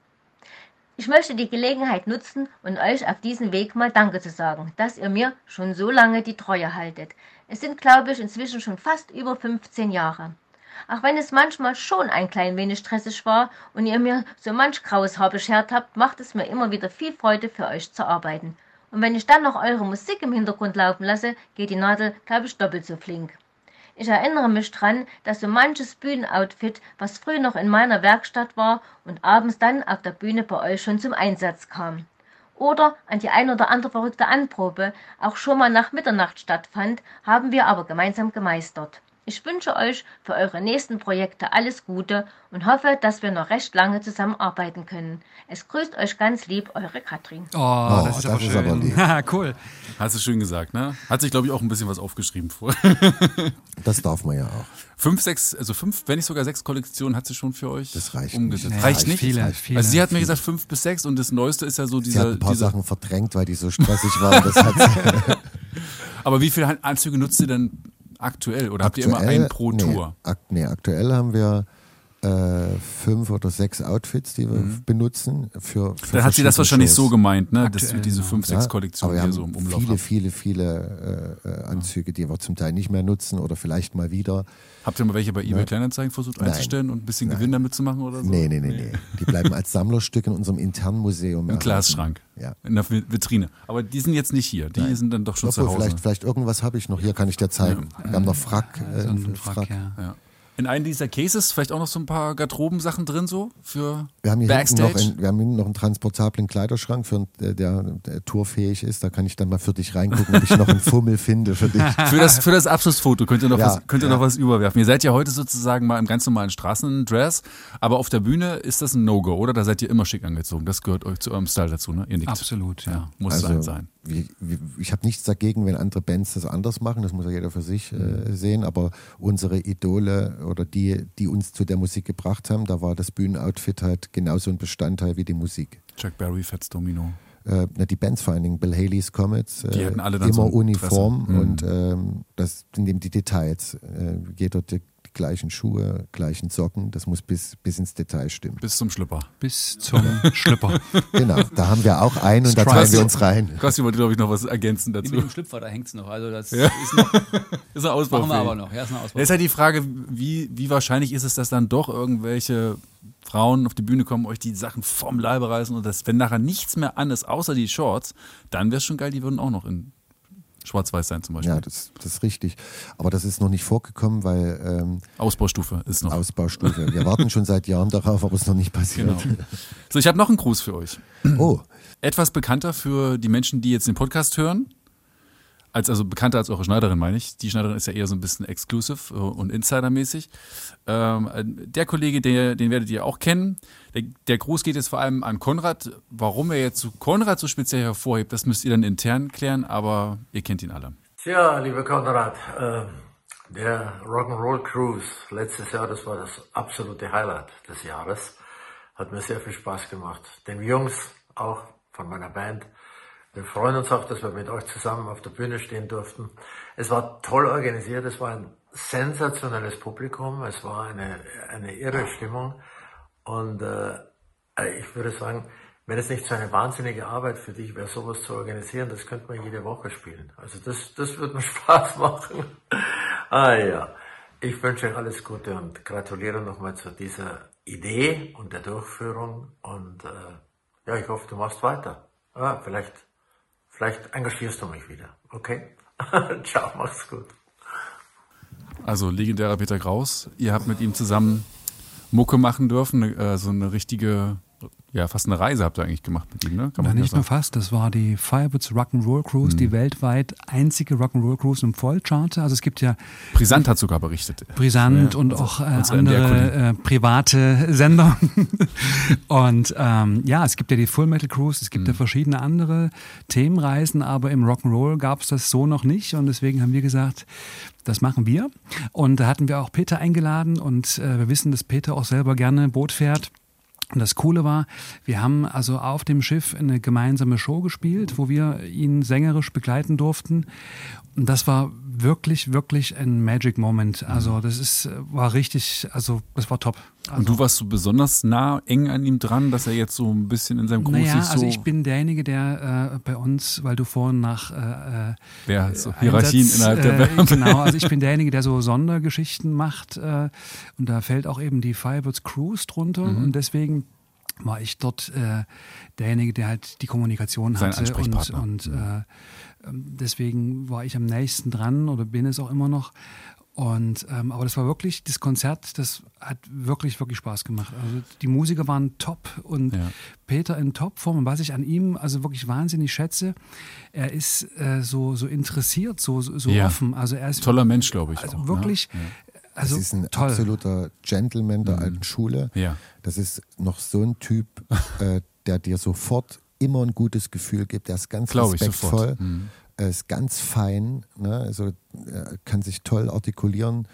Ich möchte die Gelegenheit nutzen und euch auf diesem Weg mal Danke zu sagen, dass ihr mir schon so lange die Treue haltet. Es sind, glaube ich, inzwischen schon fast über 15 Jahre. Auch wenn es manchmal schon ein klein wenig stressig war und ihr mir so manch graues Haar beschert habt, macht es mir immer wieder viel Freude für euch zu arbeiten. Und wenn ich dann noch eure Musik im Hintergrund laufen lasse, geht die Nadel, glaube ich, doppelt so flink. Ich erinnere mich dran, dass so manches Bühnenoutfit, was früh noch in meiner Werkstatt war und abends dann auf der Bühne bei euch schon zum Einsatz kam. Oder an die ein oder andere verrückte Anprobe auch schon mal nach Mitternacht stattfand, haben wir aber gemeinsam gemeistert. Ich wünsche euch für eure nächsten Projekte alles Gute und hoffe, dass wir noch recht lange zusammenarbeiten können. Es grüßt euch ganz lieb, eure Katrin. Oh, das ist das aber ist schön. aber lieb. (laughs) Cool. Hast du schön gesagt, ne? Hat sich, glaube ich, auch ein bisschen was aufgeschrieben vor. (laughs) Das darf man ja auch. fünf, sechs, also fünf, wenn nicht sogar sechs Kollektionen hat sie schon für euch Das reicht umgesetzt. nicht. Reicht Nee, nicht? viele, reicht. viele. also sie hat mir gesagt fünf bis sechs und das Neueste ist ja so Sie hat ein paar dieser Sachen verdrängt, weil die so stressig waren. Das hat sie (laughs) aber wie viele Anzüge nutzt ihr denn aktuell oder habt ihr immer aktuell- einen pro nee, Tour? Ak nee, aktuell haben wir äh, fünf oder sechs Outfits, die wir benutzen. Für, für Mhm. Dann hat sie das wahrscheinlich Shows. so gemeint, ne? Das Aktuell, diese genau. fünf, Ja, sechs Kollektionen, wir ihr so haben im Umlauf viele, habt. viele, viele äh, äh, Anzüge, die wir zum Teil nicht mehr nutzen oder vielleicht mal wieder. Habt ihr mal welche bei eBay Kleinanzeigen versucht Nein. einzustellen und ein bisschen Gewinn damit zu machen oder so? Nee, nee, nee, nee. Die bleiben als Sammlerstück in unserem internen Museum. Im. Glasschrank. Ja. In der Vi- Vitrine. Aber die sind jetzt nicht hier. Die sind dann doch schon Obwohl, zu Hause. vielleicht, vielleicht irgendwas habe ich noch. Hier kann ich dir zeigen. Wir haben noch Frack. Äh, So ein einen Frack, ja. Ja. In einem dieser Cases vielleicht auch noch so ein paar Garderobensachen drin so für Wir haben hier hinten Backstage. noch, einen, wir haben hinten noch einen transportablen Kleiderschrank, für, der, der, der tourfähig ist. Da kann ich dann mal für dich reingucken, ob ich noch einen Fummel finde für dich. (laughs) für das, für das Abschlussfoto könnt ihr noch, Ja, was, könnt ihr ja. noch was überwerfen. Ihr seid ja heute sozusagen mal im ganz normalen Straßendress, aber auf der Bühne ist das ein No-Go, oder? Da seid ihr immer schick angezogen. Das gehört euch zu eurem Style dazu, ne? Ihr nickt. Absolut, ja. Muss Also, sein sein. Wie, wie, ich habe nichts dagegen, wenn andere Bands das anders machen. Das muss ja jeder für sich äh, sehen. Aber unsere Idole oder die, die uns zu der Musik gebracht haben, da war das Bühnenoutfit halt genauso ein Bestandteil wie die Musik. Chuck Berry, Fats Domino. Äh, na, die Bands vor allen Dingen, Bill Haley's Comets, äh, Die hatten alle dann immer so Uniform. Mhm. und ähm, das sind eben die Details. Äh, jeder gleichen Schuhe, gleichen Socken, das muss bis, bis ins Detail stimmen. Bis zum Schlüpper. Bis zum Schlüpper. (laughs) Genau, da haben wir auch einen und da teilen wir uns rein. Kossi wollte, glaube ich, noch was ergänzen dazu. Mit dem Schlüpfer, da hängt es noch. Also das ist noch, (laughs) Ist ein Ausbau. machen wir aber noch. Ja, ist Ausbau. Ist halt die Frage, wie, wie wahrscheinlich ist es, dass dann doch irgendwelche Frauen auf die Bühne kommen, euch die Sachen vom Leibe reißen und das, wenn nachher nichts mehr an ist, außer die Shorts, dann wäre es schon geil, die würden auch noch in schwarz-weiß sein zum Beispiel. Ja, das, das ist richtig. Aber das ist noch nicht vorgekommen, weil ähm, Ausbaustufe ist noch. Ausbaustufe. Wir warten schon seit Jahren darauf, aber es ist noch nicht passiert. Genau. So, ich habe noch einen Gruß für euch. Oh, Etwas bekannter für die Menschen, die jetzt den Podcast hören. Als, also bekannter als eure Schneiderin, meine ich. Die Schneiderin ist ja eher so ein bisschen exclusive äh, und insidermäßig. Ähm, der Kollege, der, den werdet ihr auch kennen. Der, der Gruß geht jetzt vor allem an Konrad. Warum er jetzt zu Konrad so speziell hervorhebt, das müsst ihr dann intern klären, aber ihr kennt ihn alle. Tja, lieber Konrad, äh, der Rock'n'Roll Cruise letztes Jahr, das war das absolute Highlight des Jahres. Hat mir sehr viel Spaß gemacht. Den Jungs, auch von meiner Band. Wir freuen uns auch, dass wir mit euch zusammen auf der Bühne stehen durften. Es war toll organisiert, es war ein sensationelles Publikum, es war eine, eine irre Stimmung. Und äh, ich würde sagen, wenn es nicht so eine wahnsinnige Arbeit für dich wäre, sowas zu organisieren, das könnte man jede Woche spielen. Also das, das würde mir (laughs) Spaß machen. ah ja, ich wünsche euch alles Gute und gratuliere nochmal zu dieser Idee und der Durchführung. Und äh, ja, ich hoffe, du machst weiter. Ah, vielleicht, vielleicht engagierst du mich wieder. Okay? (laughs) Ciao, mach's gut. Also legendärer Peter Kraus. Ihr habt mit ihm zusammen Mucke machen dürfen, äh, so eine richtige, ja, fast eine Reise habt ihr eigentlich gemacht mit ihm, ne? Kann Ja, man ja nicht nur fast, das war die Firebirds Rock'n'Roll Cruise, Mhm. die weltweit einzige Rock'n'Roll Cruise im Vollcharter. Also es gibt ja Brisant hat sogar berichtet. Brisant Ja, und also auch äh, andere äh, private Sender. (laughs) und ähm, ja, es gibt ja die Full Metal Cruise, es gibt Mhm. ja verschiedene andere Themenreisen, aber im Rock'n'Roll gab es das so noch nicht und deswegen haben wir gesagt, das machen wir. Und da hatten wir auch Peter eingeladen und äh, wir wissen, dass Peter auch selber gerne Boot fährt. Und das Coole war, wir haben also auf dem Schiff eine gemeinsame Show gespielt, wo wir ihn sängerisch begleiten durften. Und das war wirklich, wirklich ein Magic Moment. Also das ist, war richtig, also das war top. Also, Und du warst so besonders nah, eng an ihm dran, dass er jetzt so ein bisschen in seinem Gruß naja, sich so. also ich bin derjenige, der äh, bei uns, weil du vorhin nach äh, äh, Wer so Hierarchien Einsatz, innerhalb der äh, Band. Genau, also ich bin derjenige, der so Sondergeschichten macht äh, und da fällt auch eben die Firebirds Cruise drunter Mhm. und deswegen war ich dort äh, derjenige, der halt die Kommunikation Sein hatte und, und äh, ähm, deswegen war ich am nächsten dran oder bin es auch immer noch. Und ähm, aber das war wirklich das Konzert, das hat wirklich wirklich Spaß gemacht. Also die Musiker waren top und Ja. Peter in Topform und was ich an ihm also wirklich wahnsinnig schätze, er ist äh, so so interessiert, so so, Ja. offen. Also er ist Toller Mensch, glaube ich. also auch, wirklich Ne? also das ist ein toll. absoluter Gentleman der alten Schule. Ja. Das ist noch so ein Typ, (laughs) äh, der dir sofort immer ein gutes Gefühl gibt. Der ist ganz Glaube respektvoll. Mhm. er ist ganz fein, ne? also er kann sich toll artikulieren.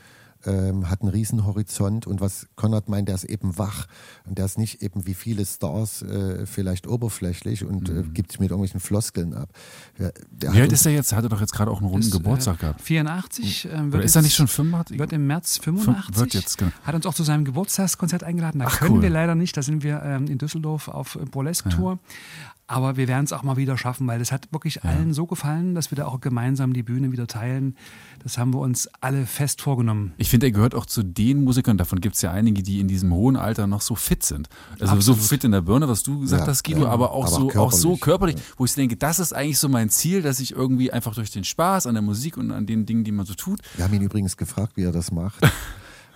ähm, hat einen riesen Horizont und was Konrad meint, der ist eben wach und der ist nicht eben wie viele Stars äh, vielleicht oberflächlich und äh, gibt sich mit irgendwelchen Floskeln ab. Der, der Wie alt ist er jetzt? Hat er doch jetzt gerade auch einen runden Ist, Geburtstag äh, gehabt. 84. ähm, wird Oder ist er nicht schon 85? Wird im März 85. Wird jetzt, genau. Hat uns auch zu seinem Geburtstagskonzert eingeladen. Da Ach, können cool. wir leider nicht. Da sind wir ähm, in Düsseldorf auf äh, Burlesque-Tour. Aber wir werden es auch mal wieder schaffen, weil das hat wirklich allen so gefallen, dass wir da auch gemeinsam die Bühne wieder teilen. Das haben wir uns alle fest vorgenommen. Ich finde, er gehört auch zu den Musikern, davon gibt es ja einige, die in diesem hohen Alter noch so fit sind. Also so Absolut. fit in der Birne, was du gesagt Ja, hast, Guido, ja, aber auch aber so auch so körperlich. körperlich, wo ich denke, das ist eigentlich so mein Ziel, dass ich irgendwie einfach durch den Spaß an der Musik und an den Dingen, die man so tut. Wir haben ihn übrigens gefragt, wie er das macht. (laughs)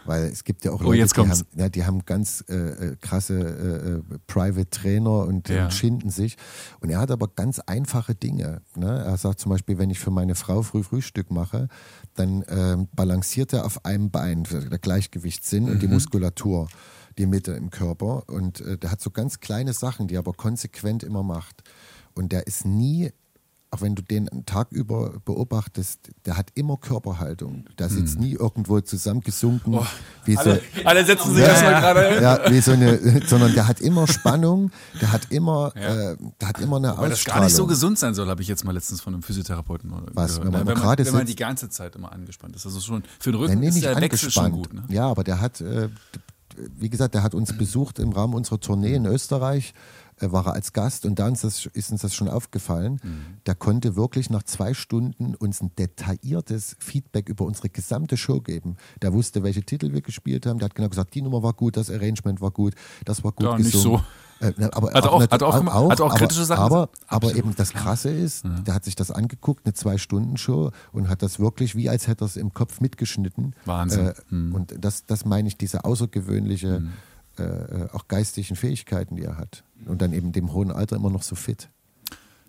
Weil es gibt ja auch Oh, Leute, jetzt die, haben, ja, die haben ganz äh, äh, krasse äh, äh, Private Trainer und, Ja. und schinden sich. Und er hat aber ganz einfache Dinge. Ne? Er sagt zum Beispiel, wenn ich für meine Frau früh Frühstück mache, dann ähm, balanciert er auf einem Bein, der Gleichgewichtssinn und die Muskulatur, die Mitte im Körper. Und äh, der hat so ganz kleine Sachen, die er aber konsequent immer macht. Und der ist nie auch wenn du den Tag über beobachtest, der hat immer Körperhaltung. Der sitzt nie irgendwo zusammengesunken. wie so, alle setzen sich Ja, erstmal ja. gerade. ja, wie so eine, sondern der hat immer Spannung, der hat immer, äh, der hat immer eine Weil das Ausstrahlung. gar nicht so gesund sein soll, habe ich jetzt mal letztens von einem Physiotherapeuten Was, gehört. wenn man wenn, man, gerade wenn man sitzt? die ganze Zeit immer angespannt ist. Also schon für den Rücken nee, ist nicht der Wechsel schon angespannt. gut. Ne? Ja, aber der hat, äh, wie gesagt, der hat uns besucht im Rahmen unserer Tournee in Österreich, äh, war er als Gast und da uns das, ist uns das schon aufgefallen. Mhm. Der konnte wirklich nach zwei Stunden uns ein detailliertes Feedback über unsere gesamte Show geben. Der wusste, welche Titel wir gespielt haben. Der hat genau gesagt, die Nummer war gut, das Arrangement war gut, das war gut Ja, nicht gesungen. Äh, aber Hat auch- hat er auch gemacht? Hat auch aber, kritische Sachen aber, aber eben das Krasse ist, der hat sich das angeguckt, eine Zwei-Stunden-Show und hat das wirklich wie als hätte er es im Kopf mitgeschnitten. Wahnsinn. Äh, Mhm. Und das, das meine ich, diese außergewöhnliche, äh, äh, auch geistigen Fähigkeiten, die er hat. Und dann eben dem hohen Alter immer noch so fit.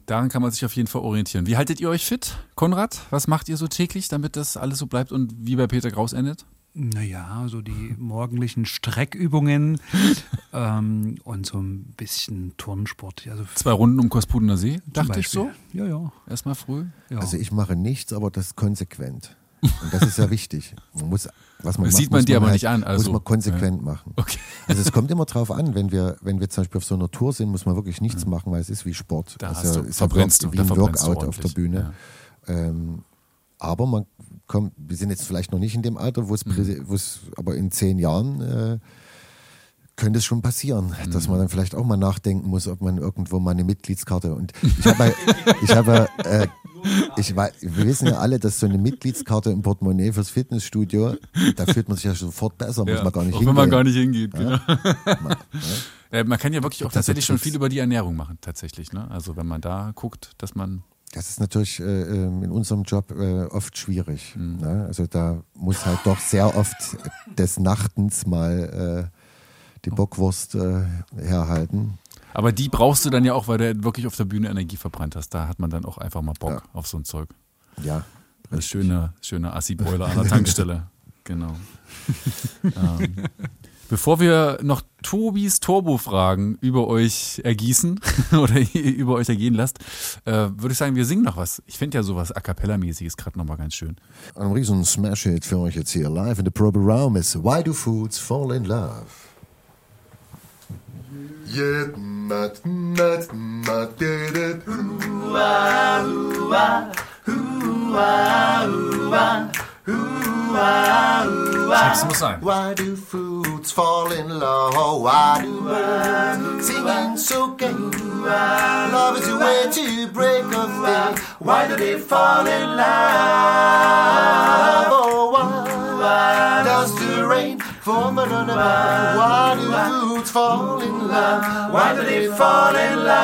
Daran kann man sich auf jeden Fall orientieren. Wie haltet ihr euch fit, Konrad? Was macht ihr so täglich, damit das alles so bleibt und wie bei Peter Kraus endet? Naja, so die morgendlichen Streckübungen (laughs) ähm, und so ein bisschen Turnsport. Also Zwei Runden um Kospudener See, dachte ich so. Ja, ja. Erstmal früh. ja. Also ich mache nichts, aber das konsequent. Und das ist ja (laughs) wichtig. Man muss, was man Das macht, sieht man muss dir aber halt, nicht an, also, muss man konsequent machen. Okay. Also es kommt immer (laughs) drauf an, wenn wir, wenn wir zum Beispiel auf so einer Tour sind, muss man wirklich nichts machen, weil es ist wie Sport. Da also du- ist ja verbrennst du, wie ein Workout auf der Bühne. Ähm, aber man kommt, wir sind jetzt vielleicht noch nicht in dem Alter, wo es, Mhm. aber in zehn Jahren äh, könnte es schon passieren, dass Mhm. man dann vielleicht auch mal nachdenken muss, ob man irgendwo mal eine Mitgliedskarte und ich habe, ich habe, äh, ich weiß, wir wissen ja alle, dass so eine Mitgliedskarte im Portemonnaie fürs Fitnessstudio, da fühlt man sich ja sofort besser, muss man gar nicht auch hingehen. wenn man gar nicht hingeht. Genau. Man, (laughs) Äh, man kann ja wirklich auch tatsächlich schon viel über die Ernährung machen, tatsächlich. Ne? Also wenn man da guckt, dass man Das ist natürlich äh, ähm, in unserem Job äh, oft schwierig. Mhm. Ne? Also da muss halt doch sehr oft des Nachtens mal äh, die Bockwurst äh, herhalten. Aber die brauchst du dann ja auch, weil du wirklich auf der Bühne Energie verbrannt hast. Da hat man dann auch einfach mal Bock Ja. auf so ein Zeug. Ja, Das schöne, schöne Assi-Boiler an der Tankstelle. (laughs) genau. ähm, bevor wir noch Tobis Turbo-Fragen über euch ergießen (laughs) oder (laughs) über euch ergehen lasst, äh, würde ich sagen, wir singen noch was. Ich finde ja sowas A Cappella-mäßiges gerade nochmal ganz schön. ein riesen Smash-Hit für euch jetzt hier live in der Proberaum ist Why Do Foods Fall in Love? Yeah, mat, mat, mat, did it. Das muss sein. Why do foods fall in love? Why do birds singing so gay? Love is a way to break a thing. Why do they fall in love? Oh, why does the rain fall on a man? Why do fall in love? Why do they fall in love?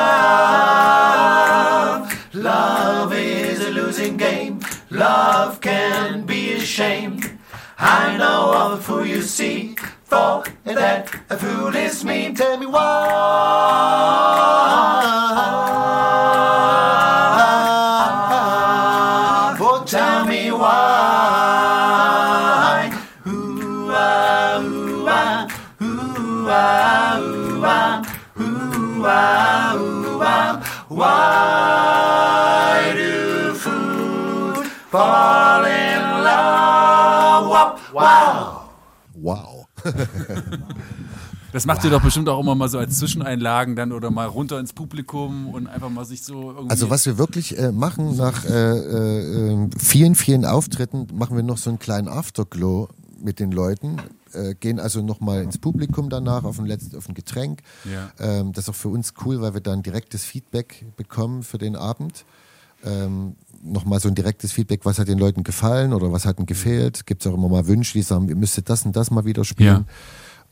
Love is a losing game. Love can be a shame. I know of a fool you see. For that a fool is me. Tell me why. (laughs) Das macht ihr doch bestimmt auch immer mal so als Zwischeneinlagen dann oder mal runter ins Publikum und einfach mal sich so irgendwie. Also was wir wirklich äh, machen, nach äh, äh, äh, vielen, vielen Auftritten, machen wir noch so einen kleinen Afterglow mit den Leuten, äh, gehen also nochmal ins Publikum danach auf ein, letztes, auf ein Getränk. Ja. Ähm, das ist auch für uns cool, weil wir dann direktes Feedback bekommen für den Abend. Ähm, nochmal so ein direktes Feedback, was hat den Leuten gefallen oder was hat ihnen gefehlt. Gibt es auch immer mal Wünsche, die sagen, ihr müsstet das und das mal wieder spielen.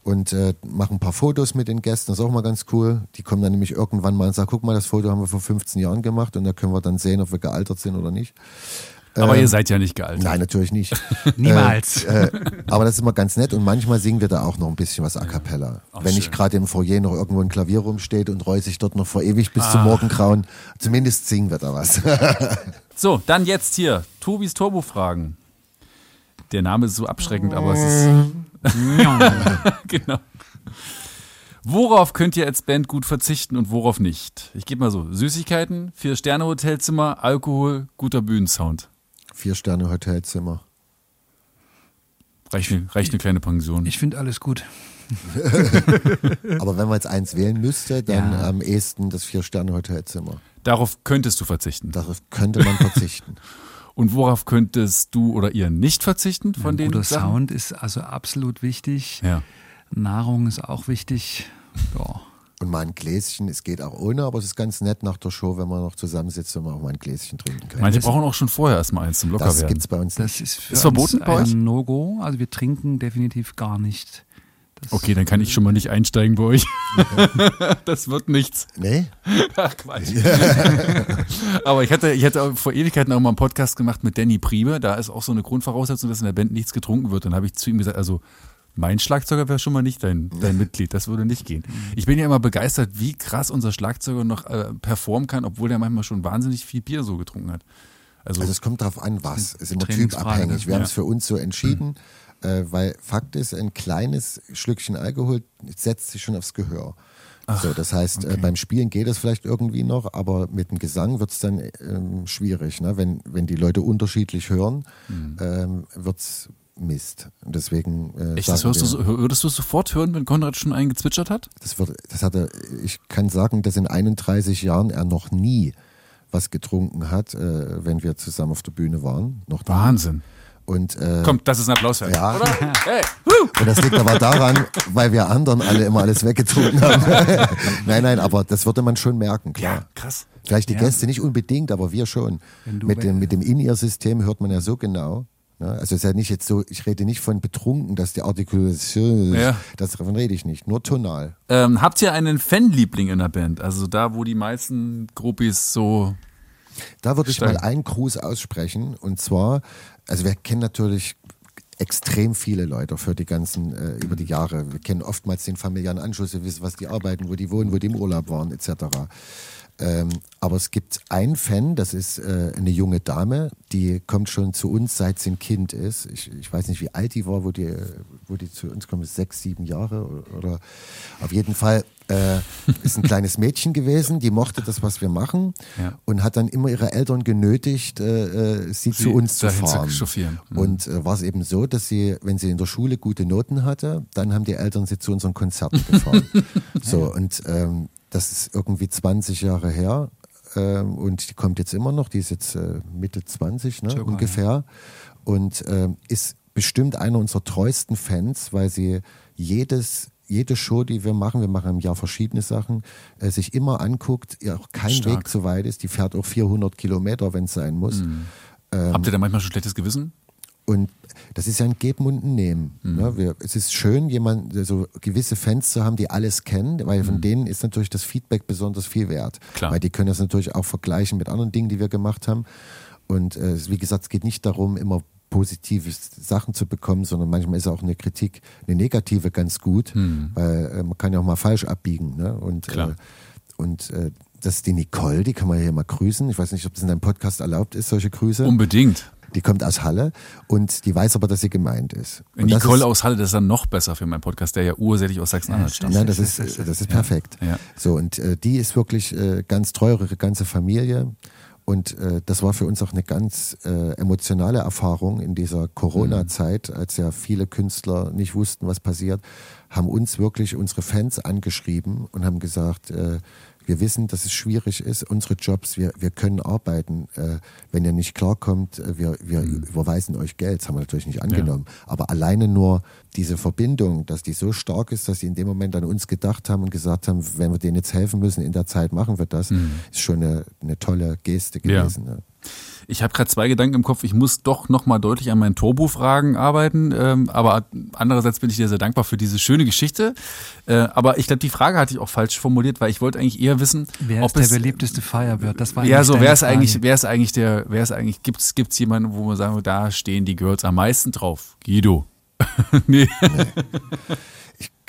Und äh, machen ein paar Fotos mit den Gästen, das ist auch mal ganz cool. Die kommen dann nämlich irgendwann mal und sagen, guck mal, das Foto haben wir vor 15 Jahren gemacht und da können wir dann sehen, ob wir gealtert sind oder nicht. Aber ähm, ihr seid ja nicht gealtert. Nein, natürlich nicht. (laughs) Niemals. Äh, äh, aber das ist immer ganz nett und manchmal singen wir da auch noch ein bisschen was a cappella. Ach, Wenn nicht schön. gerade im Foyer noch irgendwo ein Klavier rumsteht und Roy sich dort noch vor ewig bis Ah. zum Morgengrauen, zumindest singen wir da was. (laughs) So, dann jetzt hier. Tobis Turbo-Fragen. Der Name ist so abschreckend, aber es ist. (laughs) genau. Worauf könnt ihr als Band gut verzichten und worauf nicht? Ich gebe mal so: Süßigkeiten, Vier-Sterne-Hotelzimmer, Alkohol, guter Bühnensound. Vier Sterne Hotelzimmer. Reicht, eine- reicht eine kleine Pension. Ich finde alles gut. (laughs) Aber wenn man jetzt eins wählen müsste, dann Ja. am ehesten das Vier Sterne Hotelzimmer. Darauf könntest du verzichten. Darauf könnte man verzichten. (laughs) Und worauf könntest du oder ihr nicht verzichten von Ein den guter Sachen? Sound ist also absolut wichtig. Ja. Nahrung ist auch wichtig. Ja. Und mal ein Gläschen, es geht auch ohne, aber es ist ganz nett nach der Show, wenn man noch zusammensitzt und man auch mal ein Gläschen trinken kann. Manche brauchen auch schon vorher erstmal eins zum das Lockerwerden. gibt's bei uns Das nicht. ist, für Ist verboten uns bei euch? ein No-Go. Also wir trinken definitiv gar nicht. Das Okay, dann kann ich schon mal nicht einsteigen bei euch. (laughs) das wird nichts. Nee? (laughs) Ach Quatsch. (laughs) Aber ich hatte, ich hatte vor Ewigkeiten auch mal einen Podcast gemacht mit Danny Priebe. Da ist auch so eine Grundvoraussetzung, dass in der Band nichts getrunken wird. Dann habe ich zu ihm gesagt, also mein Schlagzeuger wäre schon mal nicht dein, dein Mitglied. Das würde nicht gehen. Ich bin ja immer begeistert, wie krass unser Schlagzeuger noch äh, performen kann, obwohl der manchmal schon wahnsinnig viel Bier so getrunken hat. Also, Also es kommt darauf an, was. Es ist immer typabhängig. Wir ne? haben es für uns so entschieden, äh, weil Fakt ist, ein kleines Schlückchen Alkohol setzt sich schon aufs Gehör. so, das heißt, äh, beim Spielen geht es vielleicht irgendwie noch, aber mit dem Gesang wird es dann ähm, schwierig. Ne? Wenn, wenn die Leute unterschiedlich hören, Mhm. ähm, wird es Mist. Und deswegen äh, echt, das hörst du, wir- so- würdest du sofort hören, wenn Konrad schon einen gezwitschert hat? das wird, das hat er, ich kann sagen, dass in 31 Jahren er noch nie was getrunken hat, äh, wenn wir zusammen auf der Bühne waren. Noch nie. Wahnsinn. Und, äh, Kommt, das ist ein Applaus für ihn, Ja. (laughs) Hey, Und das liegt aber daran, weil wir anderen alle immer alles weggetrunken haben. (laughs) nein, nein, aber das würde man schon merken, klar. ja, krass. Vielleicht die Ja. Gäste nicht unbedingt, aber wir schon. Du Mit dem, mit dem In-Ear-System hört man ja so genau. Ne? Also es ist ja nicht jetzt so, ich rede nicht von betrunken, dass die Artikulation, Ja. das davon rede ich nicht, nur tonal. Ähm, habt ihr einen Fanliebling in der Band? Also da, wo die meisten Gruppis so. Da würde ich mal einen Gruß aussprechen und zwar, also wir kennen natürlich extrem viele Leute für die ganzen, äh, über die Jahre. Wir kennen oftmals den familiären Anschluss, wir wissen, was die arbeiten, wo die wohnen, wo die im Urlaub waren, etc. Ähm, aber es gibt einen Fan, das ist äh, eine junge Dame, die kommt schon zu uns, seit sie ein Kind ist. Ich, ich weiß nicht, wie alt die war, wo die, äh, wo die zu uns kommt, ist sechs, sieben Jahre oder, oder auf jeden Fall äh, ist ein kleines Mädchen gewesen, die mochte das, was wir machen Ja. und hat dann immer ihre Eltern genötigt, äh, äh, sie, Sie zu uns zu zu fahren. chauffieren. Mhm. Und äh, war es eben so, dass sie, wenn sie in der Schule gute Noten hatte, dann haben die Eltern sie zu unseren Konzerten gefahren. (laughs) so, und ähm, das ist irgendwie 20 Jahre her. Ähm, und die kommt jetzt immer noch, die ist jetzt äh, Mitte 20 ne, Circa, ungefähr. Und ähm, ist bestimmt einer unserer treuesten Fans, weil sie jedes, jede Show, die wir machen, wir machen im Jahr verschiedene Sachen, äh, sich immer anguckt, ihr auch kein Stark. Weg zu weit ist. Die fährt auch 400 Kilometer, wenn es sein muss. Mhm. Ähm, Habt ihr da manchmal schon schlechtes Gewissen? Und das ist ja ein Geben und ein Nehmen. Mhm. Ne? Wir, es ist schön, jemand, so gewisse Fans zu haben, die alles kennen, weil von denen ist natürlich das Feedback besonders viel wert. Mhm. Klar. Weil die können das natürlich auch vergleichen mit anderen Dingen, die wir gemacht haben. Und äh, wie gesagt, es geht nicht darum, immer positive Sachen zu bekommen, sondern manchmal ist auch eine Kritik, eine negative ganz gut, weil äh, man kann ja auch mal falsch abbiegen. Ne? Und, Mhm. Klar. Äh, und äh, das ist die Nicole, die kann man hier mal grüßen. Ich weiß nicht, ob das in deinem Podcast erlaubt ist, solche Grüße. Unbedingt. Die kommt aus Halle und die weiß aber, dass sie gemeint ist. Und Nicole ist, aus Halle, das ist dann noch besser für meinen Podcast, der ja ursächlich aus Sachsen-Anhalt stammt. Nein, das ist, das ist perfekt. Ja. So, und äh, die ist wirklich äh, ganz treu, ihre ganze Familie. Und äh, das war für uns auch eine ganz äh, emotionale Erfahrung in dieser Corona-Zeit, als ja viele Künstler nicht wussten, was passiert, haben uns wirklich unsere Fans angeschrieben und haben gesagt, äh, wir wissen, dass es schwierig ist, unsere Jobs, wir, wir können arbeiten. Äh, wenn ihr nicht klarkommt, äh, wir, wir überweisen euch Geld. Das haben wir natürlich nicht angenommen. Aber alleine nur diese Verbindung, dass die so stark ist, dass sie in dem Moment an uns gedacht haben und gesagt haben, wenn wir denen jetzt helfen müssen in der Zeit, machen wir das, ist schon eine, eine tolle Geste Ja. gewesen. Ne? Ich habe gerade zwei Gedanken im Kopf. Ich muss doch noch mal deutlich an meinen Turbo-Fragen arbeiten. Ähm, aber andererseits bin ich dir sehr dankbar für diese schöne Geschichte. Äh, aber ich glaube, die Frage hatte ich auch falsch formuliert, weil ich wollte eigentlich eher wissen, Wer ob ist der es beliebteste Firebird? Das war ja, so wer ist eigentlich, wer ist eigentlich der, wer ist eigentlich, gibt's gibt's jemanden, wo man sagen, würde, da stehen die Girls am meisten drauf? Guido. (laughs) nee. Ich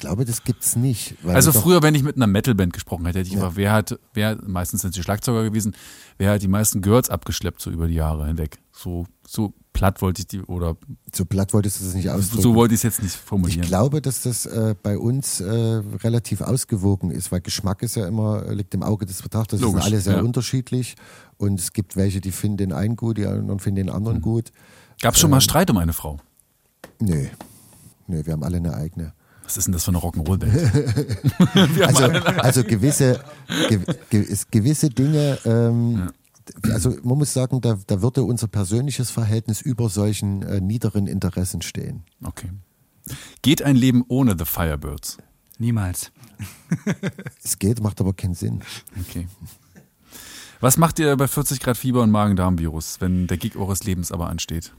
glaube, das gibt's nicht. weil Also früher, wenn ich mit einer Metalband gesprochen hätte, hätte ich gefragt, wer hat, wer, meistens sind sie Schlagzeuger gewesen, wer hat die meisten Girls abgeschleppt so über die Jahre hinweg? So, so platt wollte ich die, oder so platt wolltest du das nicht ausdrücken. so wollte ich es jetzt nicht Ich formulieren. glaube, dass das äh, bei uns äh, relativ ausgewogen ist, weil Geschmack ist ja immer, liegt im Auge des Betrachters. Die sind Logisch, alle sehr ja. unterschiedlich und es gibt welche, die finden den einen gut, die anderen finden den anderen gut. Gab es schon mal Streit um eine Frau? Nee. Nee, wir haben alle eine eigene. Was ist denn das für eine Rock'n'Roll-Band? (laughs) Also, also gewisse, ge, gewisse Dinge, ähm, also man muss sagen, da, da würde unser persönliches Verhältnis über solchen äh, niederen Interessen stehen. Okay. Geht ein Leben ohne The Firebirds? Niemals. Es geht, macht aber keinen Sinn. Okay. Was macht ihr bei 40 Grad Fieber und Magen-Darm-Virus, wenn der Gig eures Lebens aber ansteht?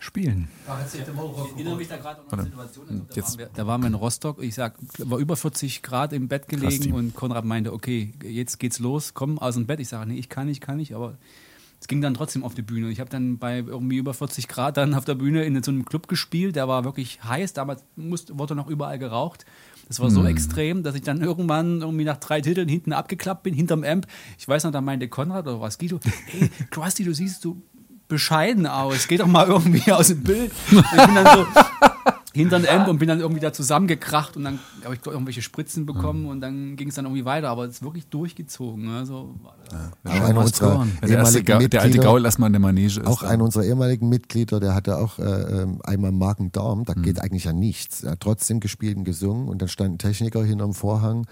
Spielen. Ich erinnere mich da gerade an eine Situation, also da, waren wir, da waren wir in Rostock, ich sag, war über 40 Grad im Bett gelegen und Konrad meinte, okay, jetzt geht's los, komm aus dem Bett. Ich sage, nee, ich kann nicht, kann nicht, aber es ging dann trotzdem auf die Bühne. Ich habe dann bei irgendwie über 40 Grad dann auf der Bühne in so einem Club gespielt, der war wirklich heiß, damals musste, wurde noch überall geraucht. Das war so Hm. extrem, dass ich dann irgendwann irgendwie nach drei Titeln hinten abgeklappt bin, hinterm Amp. Ich weiß noch, da meinte Konrad oder was, Guido, (laughs) hey, Krusty, du siehst so bescheiden aus, geh doch mal irgendwie aus dem Bild. Und ich bin dann so (laughs) hinter den Amp und bin dann irgendwie da zusammengekracht und dann habe ich irgendwelche Spritzen bekommen Hm. und dann ging es dann irgendwie weiter, aber es ist wirklich durchgezogen. Also war das. Auch einer unserer. Der, erste der alte Mitglieder- Gaul erstmal in der Manege ist. Auch da. einer unserer ehemaligen Mitglieder, der hatte auch äh, ähm, einmal Magen-Darm, da geht eigentlich ja nichts. Er hat trotzdem gespielt und gesungen und dann stand ein Techniker hinterm Vorhang,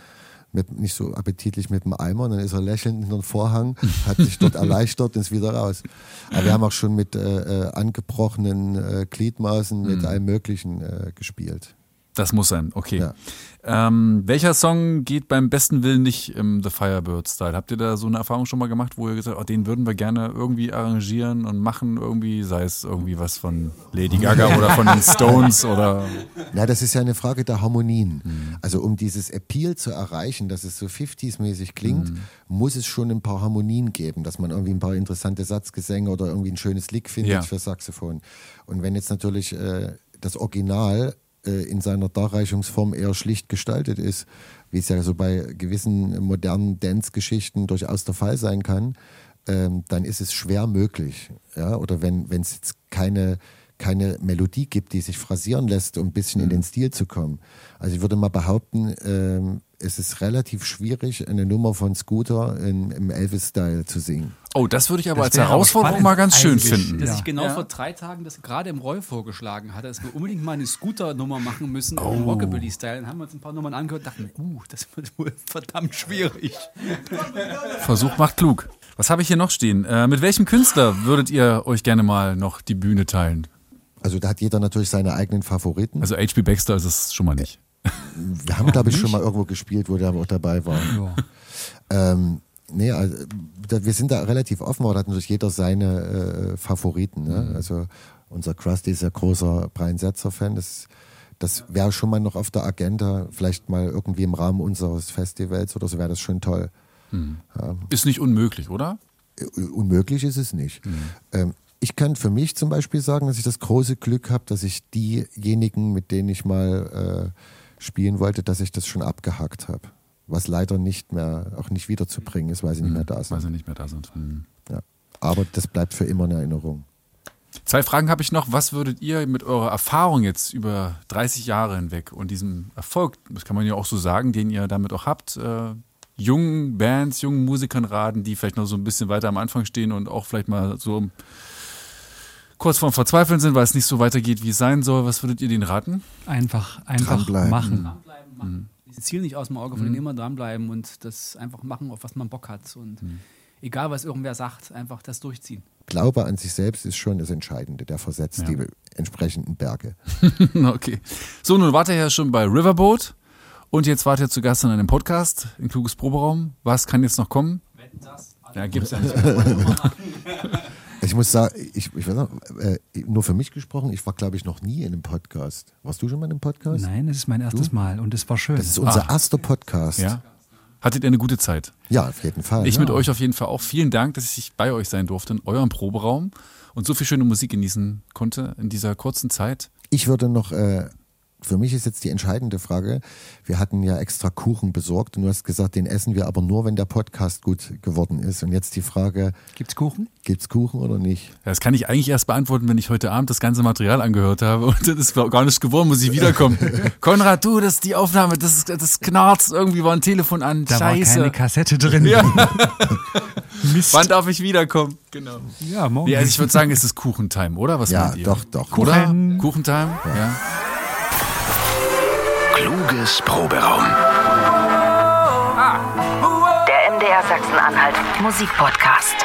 mit, nicht so appetitlich mit dem Eimer, und dann ist er lächelnd hinter den Vorhang, hat sich dort (laughs) erleichtert und ist wieder raus. Aber wir haben auch schon mit äh, äh, angebrochenen äh, Gliedmaßen, mit allem Möglichen äh, gespielt. Das muss sein, okay. Ja. Ähm, welcher Song geht beim besten Willen nicht im The Firebird-Style? Habt ihr da so eine Erfahrung schon mal gemacht, wo ihr gesagt habt, oh, den würden wir gerne irgendwie arrangieren und machen irgendwie, sei es irgendwie was von Lady Gaga oder von den Stones oder Na, das ist ja eine Frage der Harmonien. Also um dieses Appeal zu erreichen, dass es so 50s-mäßig klingt, muss es schon ein paar Harmonien geben, dass man irgendwie ein paar interessante Satzgesänge oder irgendwie ein schönes Lick findet Ja. für Saxophon. Und wenn jetzt natürlich äh, das Original in seiner Darreichungsform eher schlicht gestaltet ist, wie es ja so bei gewissen modernen Dance-Geschichten durchaus der Fall sein kann, ähm, dann ist es schwer möglich. Ja? Oder wenn es jetzt keine, keine Melodie gibt, die sich phrasieren lässt, um ein bisschen in den Stil zu kommen. Also ich würde mal behaupten, ähm, es ist relativ schwierig, eine Nummer von Scooter in, im Elvis-Style zu singen. Oh, das würde ich aber Das als Herausforderung mal ganz schön finden. Dass Ja. ich genau Ja. vor drei Tagen das gerade im Roy vorgeschlagen hatte, dass wir unbedingt mal eine Scooter-Nummer machen müssen Oh. im Rockabilly-Style. Dann haben wir uns ein paar Nummern angehört und dachten, uh, das wird wohl verdammt schwierig. Versuch macht klug. Was habe ich hier noch stehen? Äh, mit welchem Künstler würdet ihr euch gerne mal noch die Bühne teilen? Also da hat jeder natürlich seine eigenen Favoriten. Also H.P. Baxter ist es schon mal nicht. Wir haben, glaube ich, schon mal irgendwo gespielt, wo der auch dabei war. Ja. Ähm, nee, also, da, wir sind da relativ offen, aber da hat natürlich jeder seine äh, Favoriten. Ne? Also unser Krusty ist ja großer Brian Setzer-Fan. Das, das wäre schon mal noch auf der Agenda, vielleicht mal irgendwie im Rahmen unseres Festivals oder so, wäre das schon toll. Ist nicht unmöglich, oder? Äh, Unmöglich ist es nicht. Ähm, ich kann für mich zum Beispiel sagen, dass ich das große Glück habe, dass ich diejenigen, mit denen ich mal äh, spielen wollte, dass ich das schon abgehackt habe. Was leider nicht mehr, auch nicht wiederzubringen ist, weil sie nicht mehr da Weil sind. sie nicht mehr da sind. Hm. Ja. Aber das bleibt für immer eine Erinnerung. Zwei Fragen habe ich noch. Was würdet ihr mit eurer Erfahrung jetzt über 30 Jahre hinweg und diesem Erfolg, das kann man ja auch so sagen, den ihr damit auch habt, äh, jungen Bands, jungen Musikern raten, die vielleicht noch so ein bisschen weiter am Anfang stehen und auch vielleicht mal so kurz vorm Verzweifeln sind, weil es nicht so weitergeht, wie es sein soll? Was würdet ihr denen raten? Einfach, einfach Dranbleiben. machen. Dranbleiben, machen. Das Ziel nicht aus dem Auge verlieren, immer dranbleiben und das einfach machen, auf was man Bock hat. Und egal, was irgendwer sagt, einfach das durchziehen. Glaube an sich selbst ist schon das Entscheidende. Der versetzt Ja. die entsprechenden Berge. (laughs) okay. So, nun wart ihr ja schon bei Riverboat und jetzt wart ihr zu Gast in einem Podcast, ein kluges Proberaum. Was kann jetzt noch kommen? Ja, gibt's ja (laughs) nicht. (laughs) Ich muss sagen, ich, ich weiß noch, äh, nur für mich gesprochen, ich war, glaube ich, noch nie in einem Podcast. Warst du schon mal in einem Podcast? Nein, es ist mein erstes Mal und es war schön. Das ist unser erster Podcast. Ja. Hattet ihr eine gute Zeit? Ja, auf jeden Fall. Ich ja. mit euch auf jeden Fall auch. Vielen Dank, dass ich bei euch sein durfte in eurem Proberaum und so viel schöne Musik genießen konnte in dieser kurzen Zeit. Ich würde noch, äh, für mich ist jetzt die entscheidende Frage, wir hatten ja extra Kuchen besorgt und du hast gesagt, den essen wir aber nur, wenn der Podcast gut geworden ist. Und jetzt die Frage, Gibt's Kuchen? gibt's Kuchen oder nicht? Das kann ich eigentlich erst beantworten, wenn ich heute Abend das ganze Material angehört habe (laughs) und das ist gar nicht geworden, muss ich wiederkommen. (laughs) Konrad, du, das ist die Aufnahme, das, ist, das knarzt, irgendwie war ein Telefon an, Da war scheiße. keine Kassette drin. Ja. (laughs) Mist. Wann darf ich wiederkommen? Genau. Ja, morgen. Nee, also ich würde sagen, es ist Kuchentime, oder? Was Ja, meint ihr? doch, doch. Oder? Kuchen. Kuchentime? Ja. Kluges Proberaum. Der MDR Sachsen-Anhalt Musikpodcast.